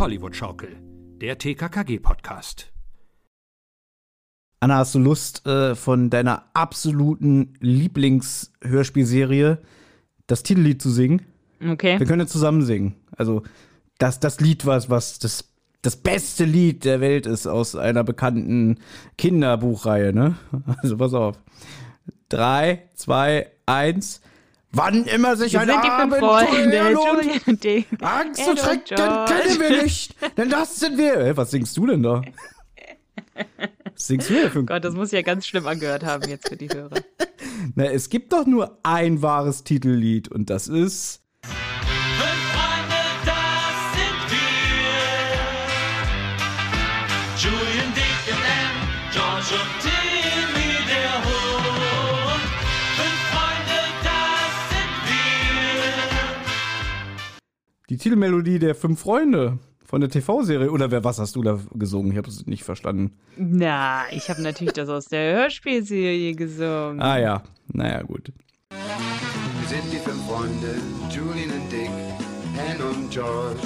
Hollywood-Schaukel, der TKKG-Podcast. Anna, hast du Lust, äh, von deiner absoluten Lieblingshörspielserie das Titellied zu singen? Okay. Wir können ja zusammen singen. Also, das, das Lied, was, was das, das beste Lied der Welt ist aus einer bekannten Kinderbuchreihe, ne? Also, pass auf. Drei, zwei, eins. Wann immer sich Wir ein Abenteuer lohnt. Angst und Schrecken kennen wir nicht, denn das sind wir. Hä, was singst du denn da? Was singst du denn für Gott, das muss ja ganz schlimm angehört haben jetzt für die Hörer. Na, es gibt doch nur ein wahres Titellied und das ist. Die Titelmelodie der Fünf Freunde von der TV-Serie. Oder wer, was hast du da gesungen? Ich habe es nicht verstanden. Na, ich habe natürlich das aus der Hörspielserie gesungen. Ah ja, naja, gut. Wir sind die fünf Freunde, Julian und Dick, Ann und George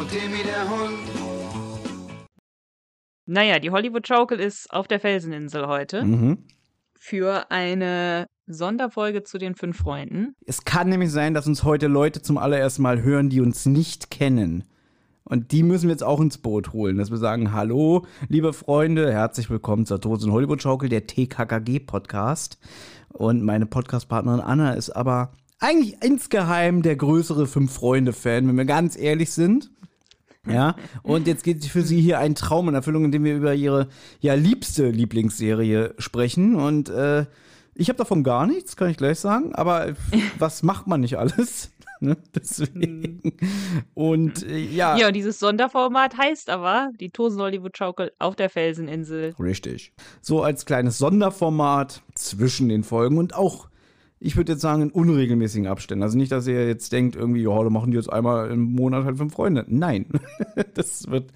und Timmy der Hund. Naja, die Hollywood Schaukel ist auf der Felseninsel heute Mhm. für eine Sonderfolge zu den fünf Freunden. Es kann nämlich sein, dass uns heute Leute zum allerersten Mal hören, die uns nicht kennen. Und die müssen wir jetzt auch ins Boot holen, dass wir sagen, hallo, liebe Freunde, herzlich willkommen zur Tosen Hollywood Schaukel, der TKKG-Podcast. Und meine Podcastpartnerin Anna ist aber eigentlich insgeheim der größere Fünf-Freunde-Fan, wenn wir ganz ehrlich sind. Ja, und jetzt geht für sie hier ein Traum in Erfüllung, indem wir über ihre ja liebste Lieblingsserie sprechen. Und äh, ich habe davon gar nichts, kann ich gleich sagen. Aber was macht man nicht alles? ne? Deswegen. Und äh, ja, Ja, und dieses Sonderformat heißt aber die Tosen Hollywood Schaukel auf der Felseninsel. richtig. So als kleines Sonderformat zwischen den Folgen und auch, ich würde jetzt sagen, in unregelmäßigen Abständen. Also nicht, dass ihr jetzt denkt, irgendwie, ja, da machen die jetzt einmal im Monat halt fünf Freunde. Nein, das wird,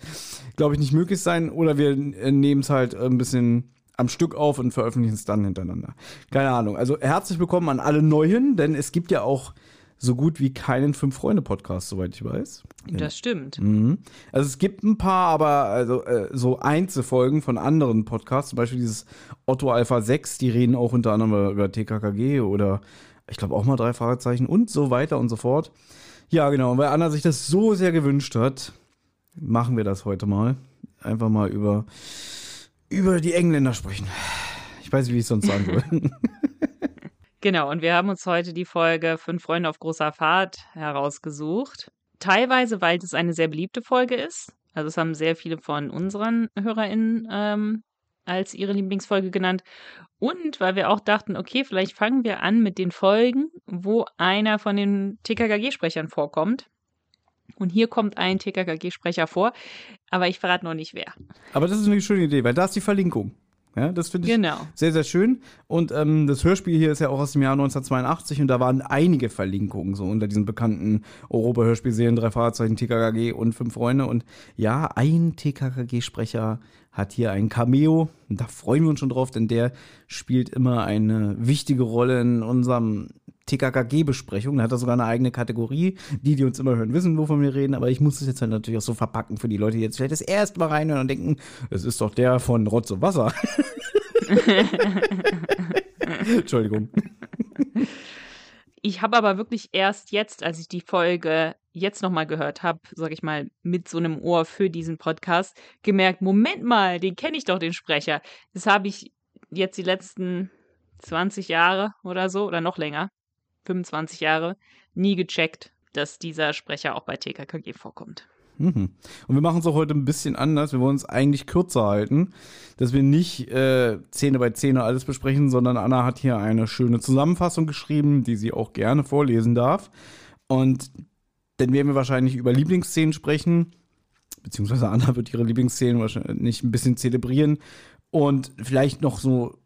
glaube ich, nicht möglich sein. Oder wir äh, nehmen es halt ein bisschen am Stück auf und veröffentlichen es dann hintereinander. Keine Ahnung. Also herzlich willkommen an alle Neuen, denn es gibt ja auch so gut wie keinen Fünf-Freunde-Podcast, soweit ich weiß. Das stimmt. Mhm. Also es gibt ein paar, aber also, äh, so Einzelfolgen von anderen Podcasts, zum Beispiel dieses Otto Alpha 6, die reden auch unter anderem über TKKG oder ich glaube auch mal drei Fragezeichen und so weiter und so fort. Ja, genau. Und weil Anna sich das so sehr gewünscht hat, machen wir das heute mal. Einfach mal über, über die Engländer sprechen. Ich weiß nicht, wie ich es sonst sagen soll. Genau, und wir haben uns heute die Folge Fünf Freunde auf großer Fahrt herausgesucht. Teilweise, weil es eine sehr beliebte Folge ist. Also es haben sehr viele von unseren HörerInnen ähm, als ihre Lieblingsfolge genannt. Und weil wir auch dachten, okay, vielleicht fangen wir an mit den Folgen, wo einer von den TKKG-Sprechern vorkommt. Und hier kommt ein TKKG-Sprecher vor, aber ich verrate noch nicht wer. Aber das ist eine schöne Idee, weil da ist die Verlinkung. Ja, das finde ich Genau. sehr, sehr schön. Und ähm, das Hörspiel hier ist ja auch aus dem Jahr 1982 und da waren einige Verlinkungen so unter diesen bekannten Europa-Hörspielserien, drei Fahrzeichen, TKKG und fünf Freunde. Und ja, ein TKKG-Sprecher hat hier ein Cameo. Und da freuen wir uns schon drauf, denn der spielt immer eine wichtige Rolle in unserem TKKG-Besprechung. Da hat er sogar eine eigene Kategorie. Die, die uns immer hören, wissen, wovon wir reden. Aber ich muss es jetzt halt natürlich auch so verpacken für die Leute, die jetzt vielleicht das erste Mal reinhören und denken, es ist doch der von Rotz und Wasser. Entschuldigung. Ich habe aber wirklich erst jetzt, als ich die Folge jetzt nochmal gehört habe, sag ich mal, mit so einem Ohr für diesen Podcast, gemerkt, Moment mal, den kenne ich doch, den Sprecher. Das habe ich jetzt die letzten 20 Jahre oder so, oder noch länger, 25 Jahre, nie gecheckt, dass dieser Sprecher auch bei TKKG vorkommt. Mhm. Und wir machen es auch heute ein bisschen anders. Wir wollen es eigentlich kürzer halten, dass wir nicht äh, Szene bei Szene alles besprechen, sondern Anna hat hier eine schöne Zusammenfassung geschrieben, die sie auch gerne vorlesen darf. Und dann werden wir wahrscheinlich über Lieblingsszenen sprechen, beziehungsweise Anna wird ihre Lieblingsszenen wahrscheinlich ein bisschen zelebrieren und vielleicht noch so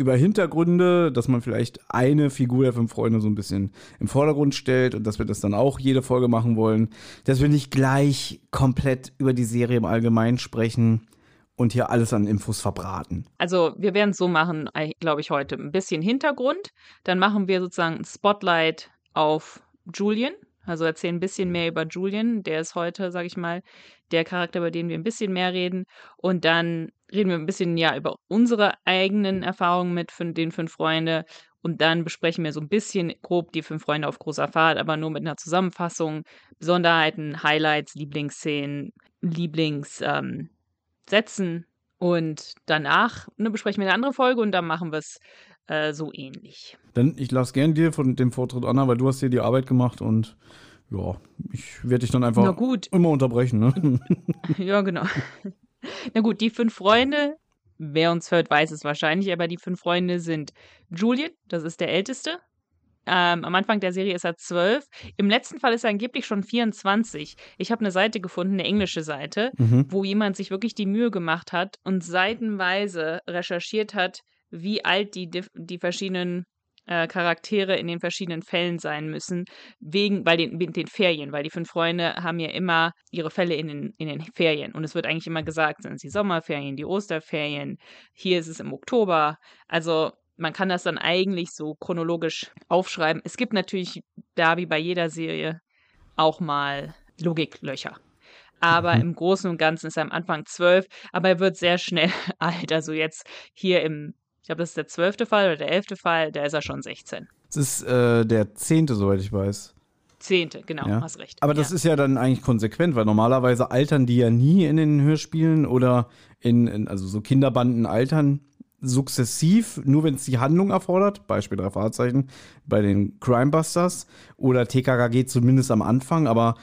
über Hintergründe, dass man vielleicht eine Figur der fünf Freunde so ein bisschen im Vordergrund stellt und dass wir das dann auch jede Folge machen wollen, dass wir nicht gleich komplett über die Serie im Allgemeinen sprechen und hier alles an Infos verbraten. Also wir werden es so machen, glaube ich, heute ein bisschen Hintergrund. Dann machen wir sozusagen ein Spotlight auf Julian, Also erzählen ein bisschen mehr über Julian. Der ist heute, sage ich mal, der Charakter, über den wir ein bisschen mehr reden. Und dann reden wir ein bisschen ja über unsere eigenen Erfahrungen mit den fünf Freunde. Und dann besprechen wir so ein bisschen grob die fünf Freunde auf großer Fahrt, aber nur mit einer Zusammenfassung, Besonderheiten, Highlights, Lieblingsszenen, Lieblingssätzen. Ähm, und danach ne, besprechen wir eine andere Folge und dann machen wir es äh, so ähnlich. Dann, ich lasse gern dir von dem Vortritt, Anna, weil du hast dir die Arbeit gemacht und ja, ich werde dich dann einfach immer unterbrechen, ne? Ja, genau. Na gut, die fünf Freunde, wer uns hört, weiß es wahrscheinlich, aber die fünf Freunde sind Julian, das ist der Älteste. Ähm, am Anfang der Serie ist er zwölf. Im letzten Fall ist er angeblich schon 24. Ich habe eine Seite gefunden, eine englische Seite, mhm. wo jemand sich wirklich die Mühe gemacht hat und seitenweise recherchiert hat, wie alt die, die verschiedenen äh, Charaktere in den verschiedenen Fällen sein müssen, wegen, weil den, wegen den Ferien, weil die fünf Freunde haben ja immer ihre Fälle in den, in den Ferien. Und es wird eigentlich immer gesagt, sind es die Sommerferien, die Osterferien, hier ist es im Oktober. Also man kann das dann eigentlich so chronologisch aufschreiben. Es gibt natürlich da wie bei jeder Serie auch mal Logiklöcher. Aber Mhm. im Großen und Ganzen ist er am Anfang zwölf, aber er wird sehr schnell alt. Also jetzt hier im, ich glaube, das ist der zwölfte Fall oder der elfte Fall, da ist er schon 16. Es ist äh, der zehnte, soweit ich weiß. Zehnte, genau, Ja. hast recht. Aber das ja. ist ja dann eigentlich konsequent, weil normalerweise altern die ja nie in den Hörspielen oder in, in also so Kinderbanden altern sukzessiv, nur wenn es die Handlung erfordert, Beispiel drei Fahrzeichen, bei den Crimebusters oder TKKG zumindest am Anfang, aber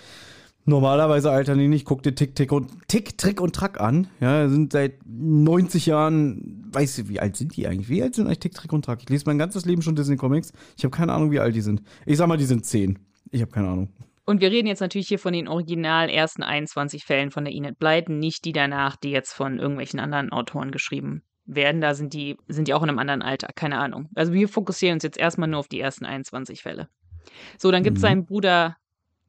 normalerweise altern die nicht. Guck dir Tick, Tick und Tick, Trick und Track an. Ja, sind seit 90 Jahren, weißt du, wie alt sind die eigentlich? Wie alt sind eigentlich Tick, Trick und Track? Ich lese mein ganzes Leben schon Disney Comics. Ich habe keine Ahnung, wie alt die sind. Ich sag mal, die sind 10. Ich habe keine Ahnung. Und wir reden jetzt natürlich hier von den original ersten 21 Fällen von der Enid Blyton, nicht die danach, die jetzt von irgendwelchen anderen Autoren geschrieben werden. Da sind die, sind die auch in einem anderen Alter, keine Ahnung. Also wir fokussieren uns jetzt erstmal nur auf die ersten 21 Fälle. So, dann gibt es Mhm. seinen Bruder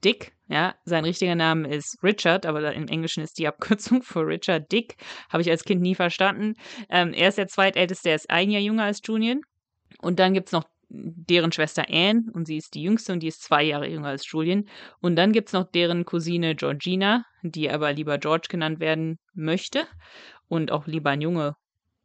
Dick, ja, sein richtiger Name ist Richard, aber im Englischen ist die Abkürzung für Richard Dick. Habe ich als Kind nie verstanden. Ähm, er ist der zweitälteste, er ist ein Jahr jünger als Julian. Und dann gibt es noch deren Schwester Anne und sie ist die jüngste und die ist zwei Jahre jünger als Julian. Und dann gibt es noch deren Cousine Georgina, die aber lieber George genannt werden möchte und auch lieber ein Junge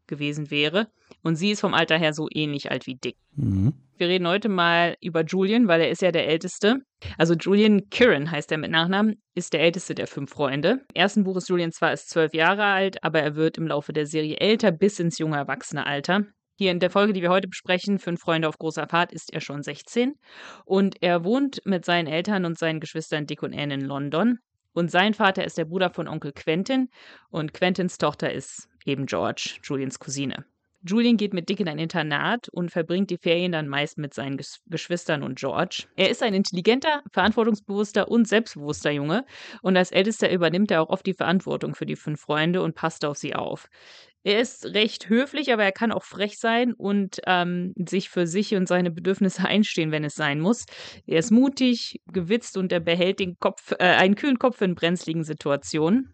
gewesen wäre. Und sie ist vom Alter her so ähnlich alt wie Dick. Mhm. Wir reden heute mal über Julian, weil er ist ja der Älteste. Also Julian Kieran heißt er mit Nachnamen, ist der älteste der fünf Freunde. Im ersten Buch ist Julian zwar erst zwölf Jahre alt, aber er wird im Laufe der Serie älter bis ins junge Erwachsene-Alter. Hier in der Folge, die wir heute besprechen, Fünf Freunde auf großer Fahrt, ist er schon 16. Und er wohnt mit seinen Eltern und seinen Geschwistern Dick und Anne in London. Und sein Vater ist der Bruder von Onkel Quentin und Quentins Tochter ist eben George, Julians Cousine. Julian geht mit Dick in ein Internat und verbringt die Ferien dann meist mit seinen Ges Geschwistern und George. Er ist ein intelligenter, verantwortungsbewusster und selbstbewusster Junge und als Ältester übernimmt er auch oft die Verantwortung für die fünf Freunde und passt auf sie auf. Er ist recht höflich, aber er kann auch frech sein und ähm, sich für sich und seine Bedürfnisse einstehen, wenn es sein muss. Er ist mutig, gewitzt und er behält den Kopf, äh, einen kühlen Kopf in brenzligen Situationen.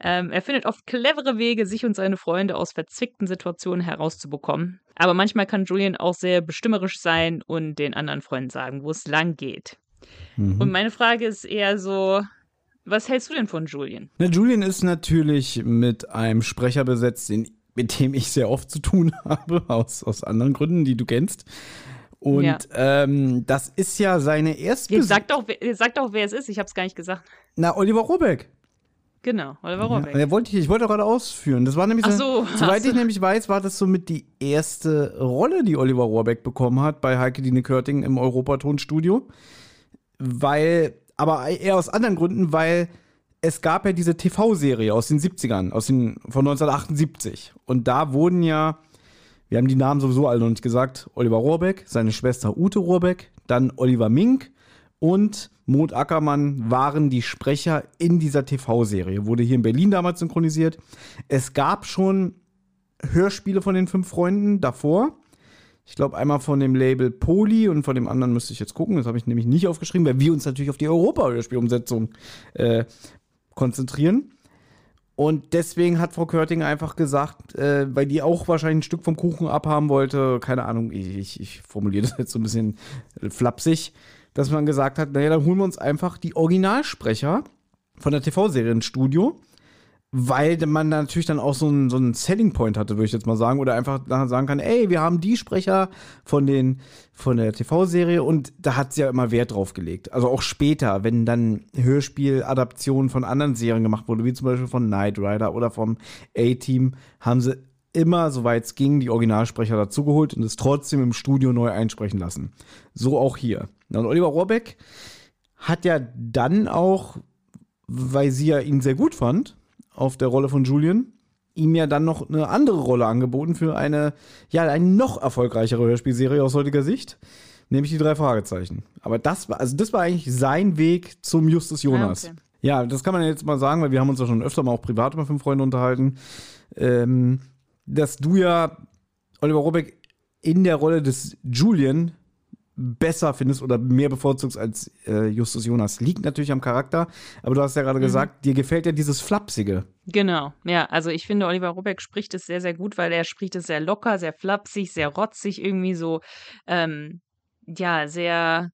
Ähm, er findet oft clevere Wege, sich und seine Freunde aus verzwickten Situationen herauszubekommen. Aber manchmal kann Julian auch sehr bestimmerisch sein und den anderen Freunden sagen, wo es lang geht. Mhm. Und meine Frage ist eher so, was hältst du denn von Julian? Na, Julian ist natürlich mit einem Sprecher besetzt, den, mit dem ich sehr oft zu tun habe, aus, aus anderen Gründen, die du kennst. Und Ja. ähm, das ist ja seine erste. Jetzt sag doch, wer- sag doch, wer es ist. Ich habe es gar nicht gesagt. Na, Oliver Robeck. Genau, Oliver Ja, Rohrbeck. der wollte ich, ich wollte gerade ausführen. Das war nämlich Ach so, so, soweit ich nämlich weiß, war das somit die erste Rolle, die Oliver Rohrbeck bekommen hat bei Heike Dine Körting im Europatonstudio. Weil, aber eher aus anderen Gründen, weil es gab ja diese TV-Serie aus den 70ern, aus den, von 1978. Und da wurden ja, wir haben die Namen sowieso alle noch nicht gesagt, Oliver Rohrbeck, seine Schwester Ute Rohrbeck, dann Oliver Mink und Maud Ackermann waren die Sprecher in dieser TV-Serie. Wurde hier in Berlin damals synchronisiert. Es gab schon Hörspiele von den fünf Freunden davor. Ich glaube einmal von dem Label Poli und von dem anderen müsste ich jetzt gucken. Das habe ich nämlich nicht aufgeschrieben, weil wir uns natürlich auf die Europa-Hörspielumsetzung äh, konzentrieren. Und deswegen hat Frau Körting einfach gesagt, äh, weil die auch wahrscheinlich ein Stück vom Kuchen abhaben wollte, keine Ahnung, ich, ich, ich formuliere das jetzt so ein bisschen flapsig, dass man gesagt hat, naja, dann holen wir uns einfach die Originalsprecher von der TV-Serie ins Studio, weil man natürlich dann auch so einen, so einen Selling Point hatte, würde ich jetzt mal sagen, oder einfach sagen kann, ey, wir haben die Sprecher von den von der TV-Serie und da hat sie ja immer Wert drauf gelegt. Also auch später, wenn dann Hörspieladaptionen von anderen Serien gemacht wurde, wie zum Beispiel von Knight Rider oder vom A-Team, haben sie immer, soweit es ging, die Originalsprecher dazugeholt und es trotzdem im Studio neu einsprechen lassen. So auch hier. Und Oliver Rohrbeck hat ja dann auch, weil sie ja ihn sehr gut fand, auf der Rolle von Julian, ihm ja dann noch eine andere Rolle angeboten für eine, ja, eine noch erfolgreichere Hörspielserie aus heutiger Sicht, nämlich die drei Fragezeichen. Aber das war, also das war eigentlich sein Weg zum Justus Jonas. Ah, okay. Ja, das kann man jetzt mal sagen, weil wir haben uns ja schon öfter mal auch privat über fünf Freunde unterhalten, ähm, dass du ja Oliver Robeck in der Rolle des Julian besser findest oder mehr bevorzugst als äh, Justus Jonas. Liegt natürlich am Charakter, aber du hast ja gerade gesagt, dir gefällt ja dieses Flapsige. Genau, ja, also ich finde, Oliver Robeck spricht es sehr, sehr gut, weil er spricht es sehr locker, sehr flapsig, sehr rotzig, irgendwie so, ähm, ja, sehr,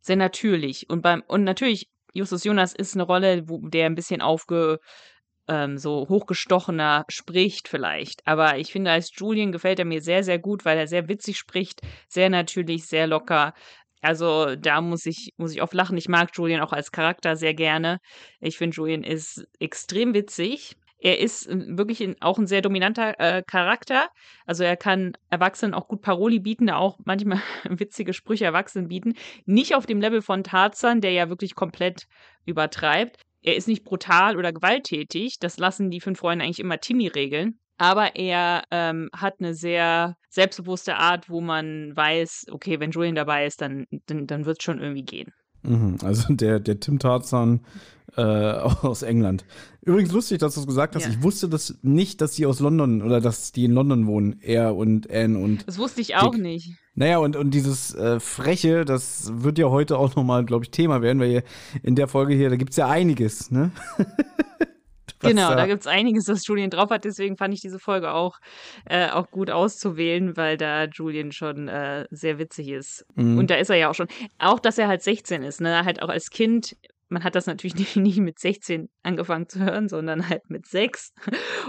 sehr natürlich. Und beim, und natürlich, Justus Jonas ist eine Rolle, wo der ein bisschen aufge, ähm, so hochgestochener spricht vielleicht. Aber ich finde, als Julian gefällt er mir sehr, sehr gut, weil er sehr witzig spricht, sehr natürlich, sehr locker. Also da muss ich, muss ich oft lachen. Ich mag Julian auch als Charakter sehr gerne. Ich finde, Julian ist extrem witzig. Er ist äh, wirklich auch ein sehr dominanter äh, Charakter. Also er kann Erwachsenen auch gut Paroli bieten, auch manchmal witzige Sprüche Erwachsenen bieten. Nicht auf dem Level von Tarzan, der ja wirklich komplett übertreibt. Er ist nicht brutal oder gewalttätig. Das lassen die fünf Freunde eigentlich immer Timmy regeln. Aber er ähm, hat eine sehr selbstbewusste Art, wo man weiß, okay, wenn Julian dabei ist, dann, dann, dann wird es schon irgendwie gehen. Mhm, also der, der Tim Tarzan äh, aus England. Übrigens lustig, dass du es gesagt hast. Ja. Ich wusste das nicht, dass die aus London oder dass die in London wohnen. Er und Anne und. Das wusste ich auch Dick. nicht. Naja, und, und dieses äh, Freche, das wird ja heute auch nochmal, glaube ich, Thema werden, weil in der Folge hier, da gibt es ja einiges, ne? Genau, da gibt es einiges, was Julian drauf hat. Deswegen fand ich diese Folge auch, äh, auch gut auszuwählen, weil da Julian schon äh, sehr witzig ist. Mhm. Und da ist er ja auch schon. Auch, dass er halt 16 ist, ne? Halt auch als Kind. Man hat das natürlich nicht, mit 16 angefangen zu hören, sondern halt mit 6.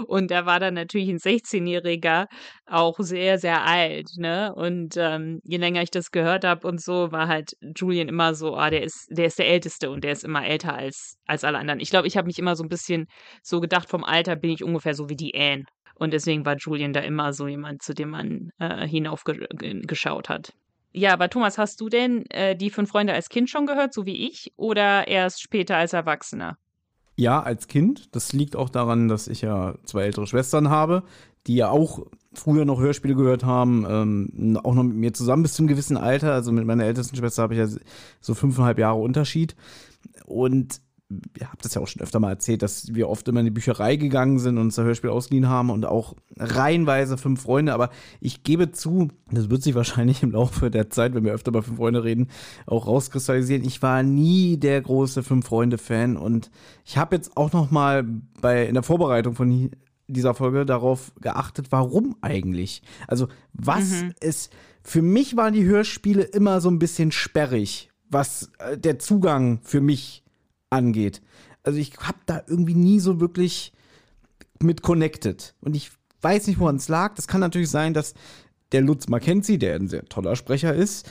Und da war dann natürlich ein 16-Jähriger auch sehr, sehr alt, ne? Und ähm, je länger ich das gehört habe und so, war halt Julian immer so, ah, der ist, der ist der Älteste und der ist immer älter als, als alle anderen. Ich glaube, ich habe mich immer so ein bisschen so gedacht, vom Alter bin ich ungefähr so wie die Anne. Und deswegen war Julian da immer so jemand, zu dem man äh, hinaufgeschaut hat. Ja, aber Thomas, hast du denn äh, die fünf Freunde als Kind schon gehört, so wie ich, oder erst später als Erwachsener? Ja, als Kind. Das liegt auch daran, dass ich ja zwei ältere Schwestern habe, die ja auch früher noch Hörspiele gehört haben, ähm, auch noch mit mir zusammen bis zum gewissen Alter. Also mit meiner ältesten Schwester habe ich ja so fünfeinhalb Jahre Unterschied. Und ich habe das ja auch schon öfter mal erzählt, dass wir oft immer in die Bücherei gegangen sind und uns ein Hörspiel ausgeliehen haben und auch reihenweise fünf Freunde. Aber ich gebe zu, das wird sich wahrscheinlich im Laufe der Zeit, wenn wir öfter über fünf Freunde reden, auch rauskristallisieren. Ich war nie der große fünf Freunde Fan und ich habe jetzt auch noch mal bei in der Vorbereitung von dieser Folge darauf geachtet, warum eigentlich? Also was ist für mich waren die Hörspiele immer so ein bisschen sperrig, was äh, der Zugang für mich angeht. Also ich habe da irgendwie nie so wirklich mit connected. Und ich weiß nicht, woran es lag. Das kann natürlich sein, dass der Lutz Mackenzie, der ein sehr toller Sprecher ist,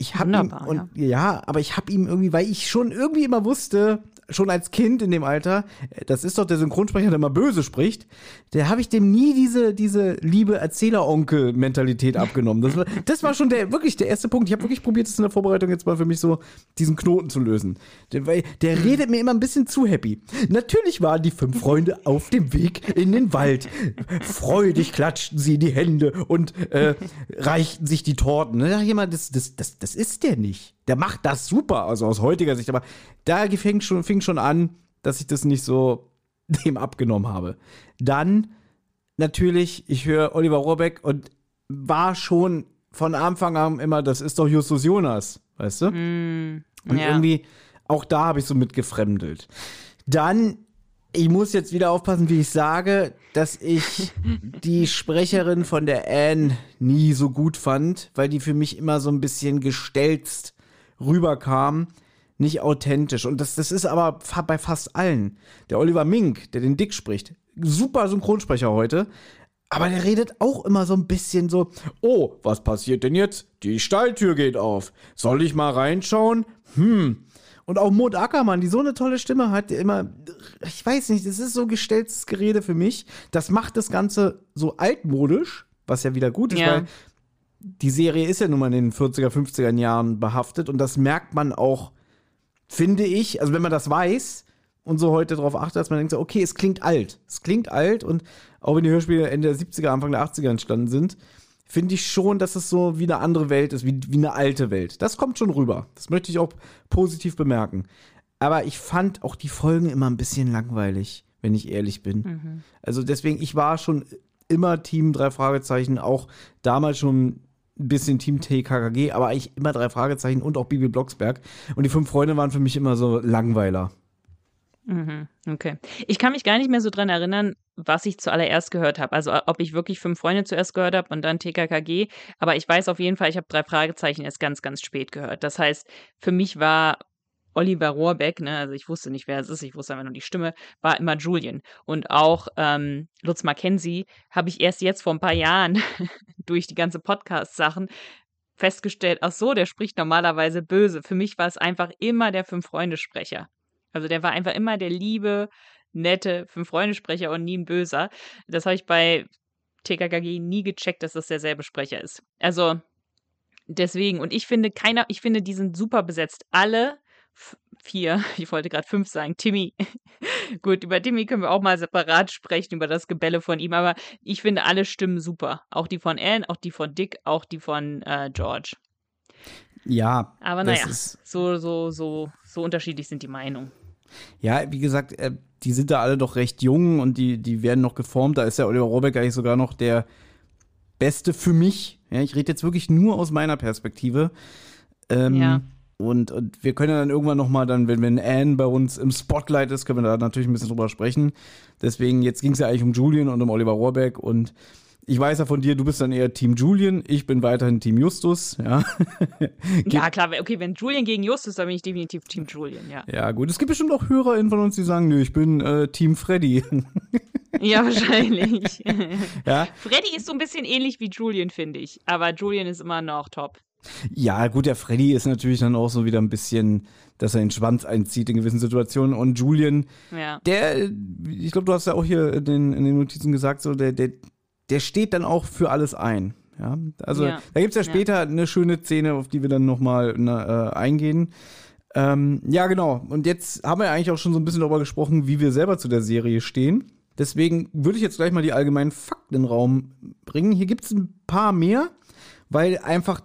ich habe ihm und ja. aber ich habe ihm irgendwie, weil ich schon irgendwie immer wusste, schon als Kind in dem Alter, äh, das ist doch der Synchronsprecher, der mal böse spricht, der habe ich dem nie diese diese liebe Erzähleronkel-Mentalität abgenommen. Das war, das war schon der wirklich der erste Punkt. Ich habe wirklich probiert, das in der Vorbereitung jetzt mal für mich so diesen Knoten zu lösen. Der, weil der redet mir immer ein bisschen zu happy. Natürlich waren die fünf Freunde auf dem Weg in den Wald. Freudig klatschten sie in die Hände und äh, reichten sich die Torten. Da dachte ich immer, das, das, das, das ist der nicht. Der macht das super, also aus heutiger Sicht. Aber da fing schon, fing schon an, dass ich das nicht so dem abgenommen habe. Dann natürlich, ich höre Oliver Rohrbeck und war schon von Anfang an immer, das ist doch Justus Jonas, weißt du? Und ja. irgendwie, auch da habe ich so mit gefremdelt. Dann, ich muss jetzt wieder aufpassen, wie ich sage, dass ich die Sprecherin von der Anne nie so gut fand, weil die für mich immer so ein bisschen gestelzt rüberkam, nicht authentisch. Und das, das ist aber bei fast allen. Der Oliver Mink, der den Dick spricht, super Synchronsprecher heute. Aber der redet auch immer so ein bisschen so, oh, was passiert denn jetzt? Die Stalltür geht auf. Soll ich mal reinschauen? Hm. Und auch Maud Ackermann, die so eine tolle Stimme hat, der immer, ich weiß nicht, das ist so gestelltes Gerede für mich. Das macht das Ganze so altmodisch, was ja wieder gut ist, Ja. weil die Serie ist ja nun mal in den 40er, 50er Jahren behaftet und das merkt man auch, finde ich, also wenn man das weiß und so heute darauf achtet, dass man denkt, so, okay, es klingt alt. Es klingt alt und auch wenn die Hörspiele Ende der 70er, Anfang der 80er entstanden sind, finde ich schon, dass es so wie eine andere Welt ist, wie, wie eine alte Welt. Das kommt schon rüber. Das möchte ich auch positiv bemerken. Aber ich fand auch die Folgen immer ein bisschen langweilig, wenn ich ehrlich bin. Also deswegen, ich war schon immer Team drei Fragezeichen, auch damals schon ein bisschen Team TKKG, aber eigentlich immer drei Fragezeichen und auch Bibi Blocksberg. Und die fünf Freunde waren für mich immer so Langweiler. Okay. Ich kann mich gar nicht mehr so dran erinnern, was ich zuallererst gehört habe. Also ob ich wirklich fünf Freunde zuerst gehört habe und dann TKKG. Aber ich weiß auf jeden Fall, ich habe drei Fragezeichen erst ganz, ganz spät gehört. Das heißt, für mich war Oliver Rohrbeck, ne, also ich wusste nicht, wer es ist, ich wusste einfach nur die Stimme, war immer Julian. Und auch ähm, Lutz Mackenzie habe ich erst jetzt vor ein paar Jahren durch die ganze Podcast-Sachen festgestellt, ach so, der spricht normalerweise böse. Für mich war es einfach immer der Fünf-Freunde-Sprecher. Also der war einfach immer der liebe, nette Fünf-Freunde-Sprecher und nie ein böser. Das habe ich bei TKKG nie gecheckt, dass das derselbe Sprecher ist. Also deswegen, und ich finde keiner, ich finde, die sind super besetzt. Alle vier, ich wollte gerade fünf sagen, Timmy. Gut, über Timmy können wir auch mal separat sprechen, über das Gebälle von ihm, aber ich finde alle Stimmen super. Auch die von Anne, auch die von Dick, auch die von äh, George. Ja, Aber naja, so, so, so, so unterschiedlich sind die Meinungen. Ja, wie gesagt, äh, die sind da alle doch recht jung und die, die werden noch geformt. Da ist ja Oliver Rohrbeck eigentlich sogar noch der Beste für mich. Ja, ich rede jetzt wirklich nur aus meiner Perspektive. Ähm, Ja. Und, und wir können ja dann irgendwann noch mal dann, wenn, wenn Anne bei uns im Spotlight ist, können wir da natürlich ein bisschen drüber sprechen. Deswegen, jetzt ging es ja eigentlich um Julian und um Oliver Rohrbeck und ich weiß ja von dir, du bist dann eher Team Julian, ich bin weiterhin Team Justus, ja. Ja, klar, okay, wenn Julian gegen Justus, dann bin ich definitiv Team Julian, ja. Ja, gut, es gibt bestimmt auch HörerInnen von uns, die sagen, nö, ich bin äh, Team Freddy. Ja, wahrscheinlich. ja. Freddy ist so ein bisschen ähnlich wie Julian, finde ich. Aber Julian ist immer noch top. Ja, gut, der Freddy ist natürlich dann auch so wieder ein bisschen, dass er den Schwanz einzieht in gewissen Situationen. Und Julian, Ja. der, ich glaube, du hast ja auch hier in den, in den Notizen gesagt, so, der, der, der steht dann auch für alles ein. Ja, also Ja. da gibt's ja Ja. später eine schöne Szene, auf die wir dann nochmal äh, eingehen. Ähm, ja, genau. Und jetzt haben wir ja eigentlich auch schon so ein bisschen darüber gesprochen, wie wir selber zu der Serie stehen. Deswegen würde ich jetzt gleich mal die allgemeinen Fakten in den Raum bringen. Hier gibt's ein paar mehr, weil einfach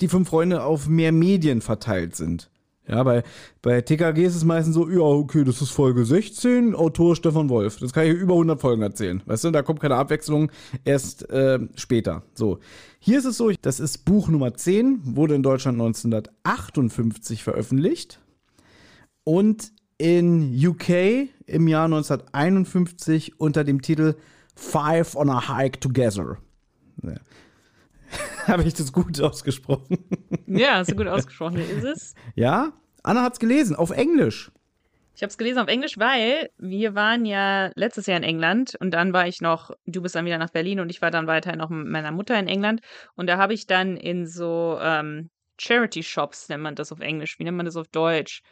die fünf Freunde auf mehr Medien verteilt sind. Ja, bei, bei TKG ist es meistens so, ja, okay, das ist Folge 16, Autor Stefan Wolf. Das kann ich über 100 Folgen erzählen. Weißt du, da kommt keine Abwechslung, erst äh, später. So, hier ist es so, das ist Buch Nummer 10, wurde in Deutschland 1958 veröffentlicht und in UK im Jahr 1951 unter dem Titel Five on a Hike Together. Habe ich das gut ausgesprochen? Ja, hast du gut ausgesprochen. Ist es. Ja? Anna hat's gelesen, auf Englisch. Ich habe es gelesen auf Englisch, weil wir waren ja letztes Jahr in England und dann war ich noch, du bist dann wieder nach Berlin und ich war dann weiterhin noch mit meiner Mutter in England und da habe ich dann in so ähm, Charity Shops, nennt man das auf Englisch, wie nennt man das auf Deutsch?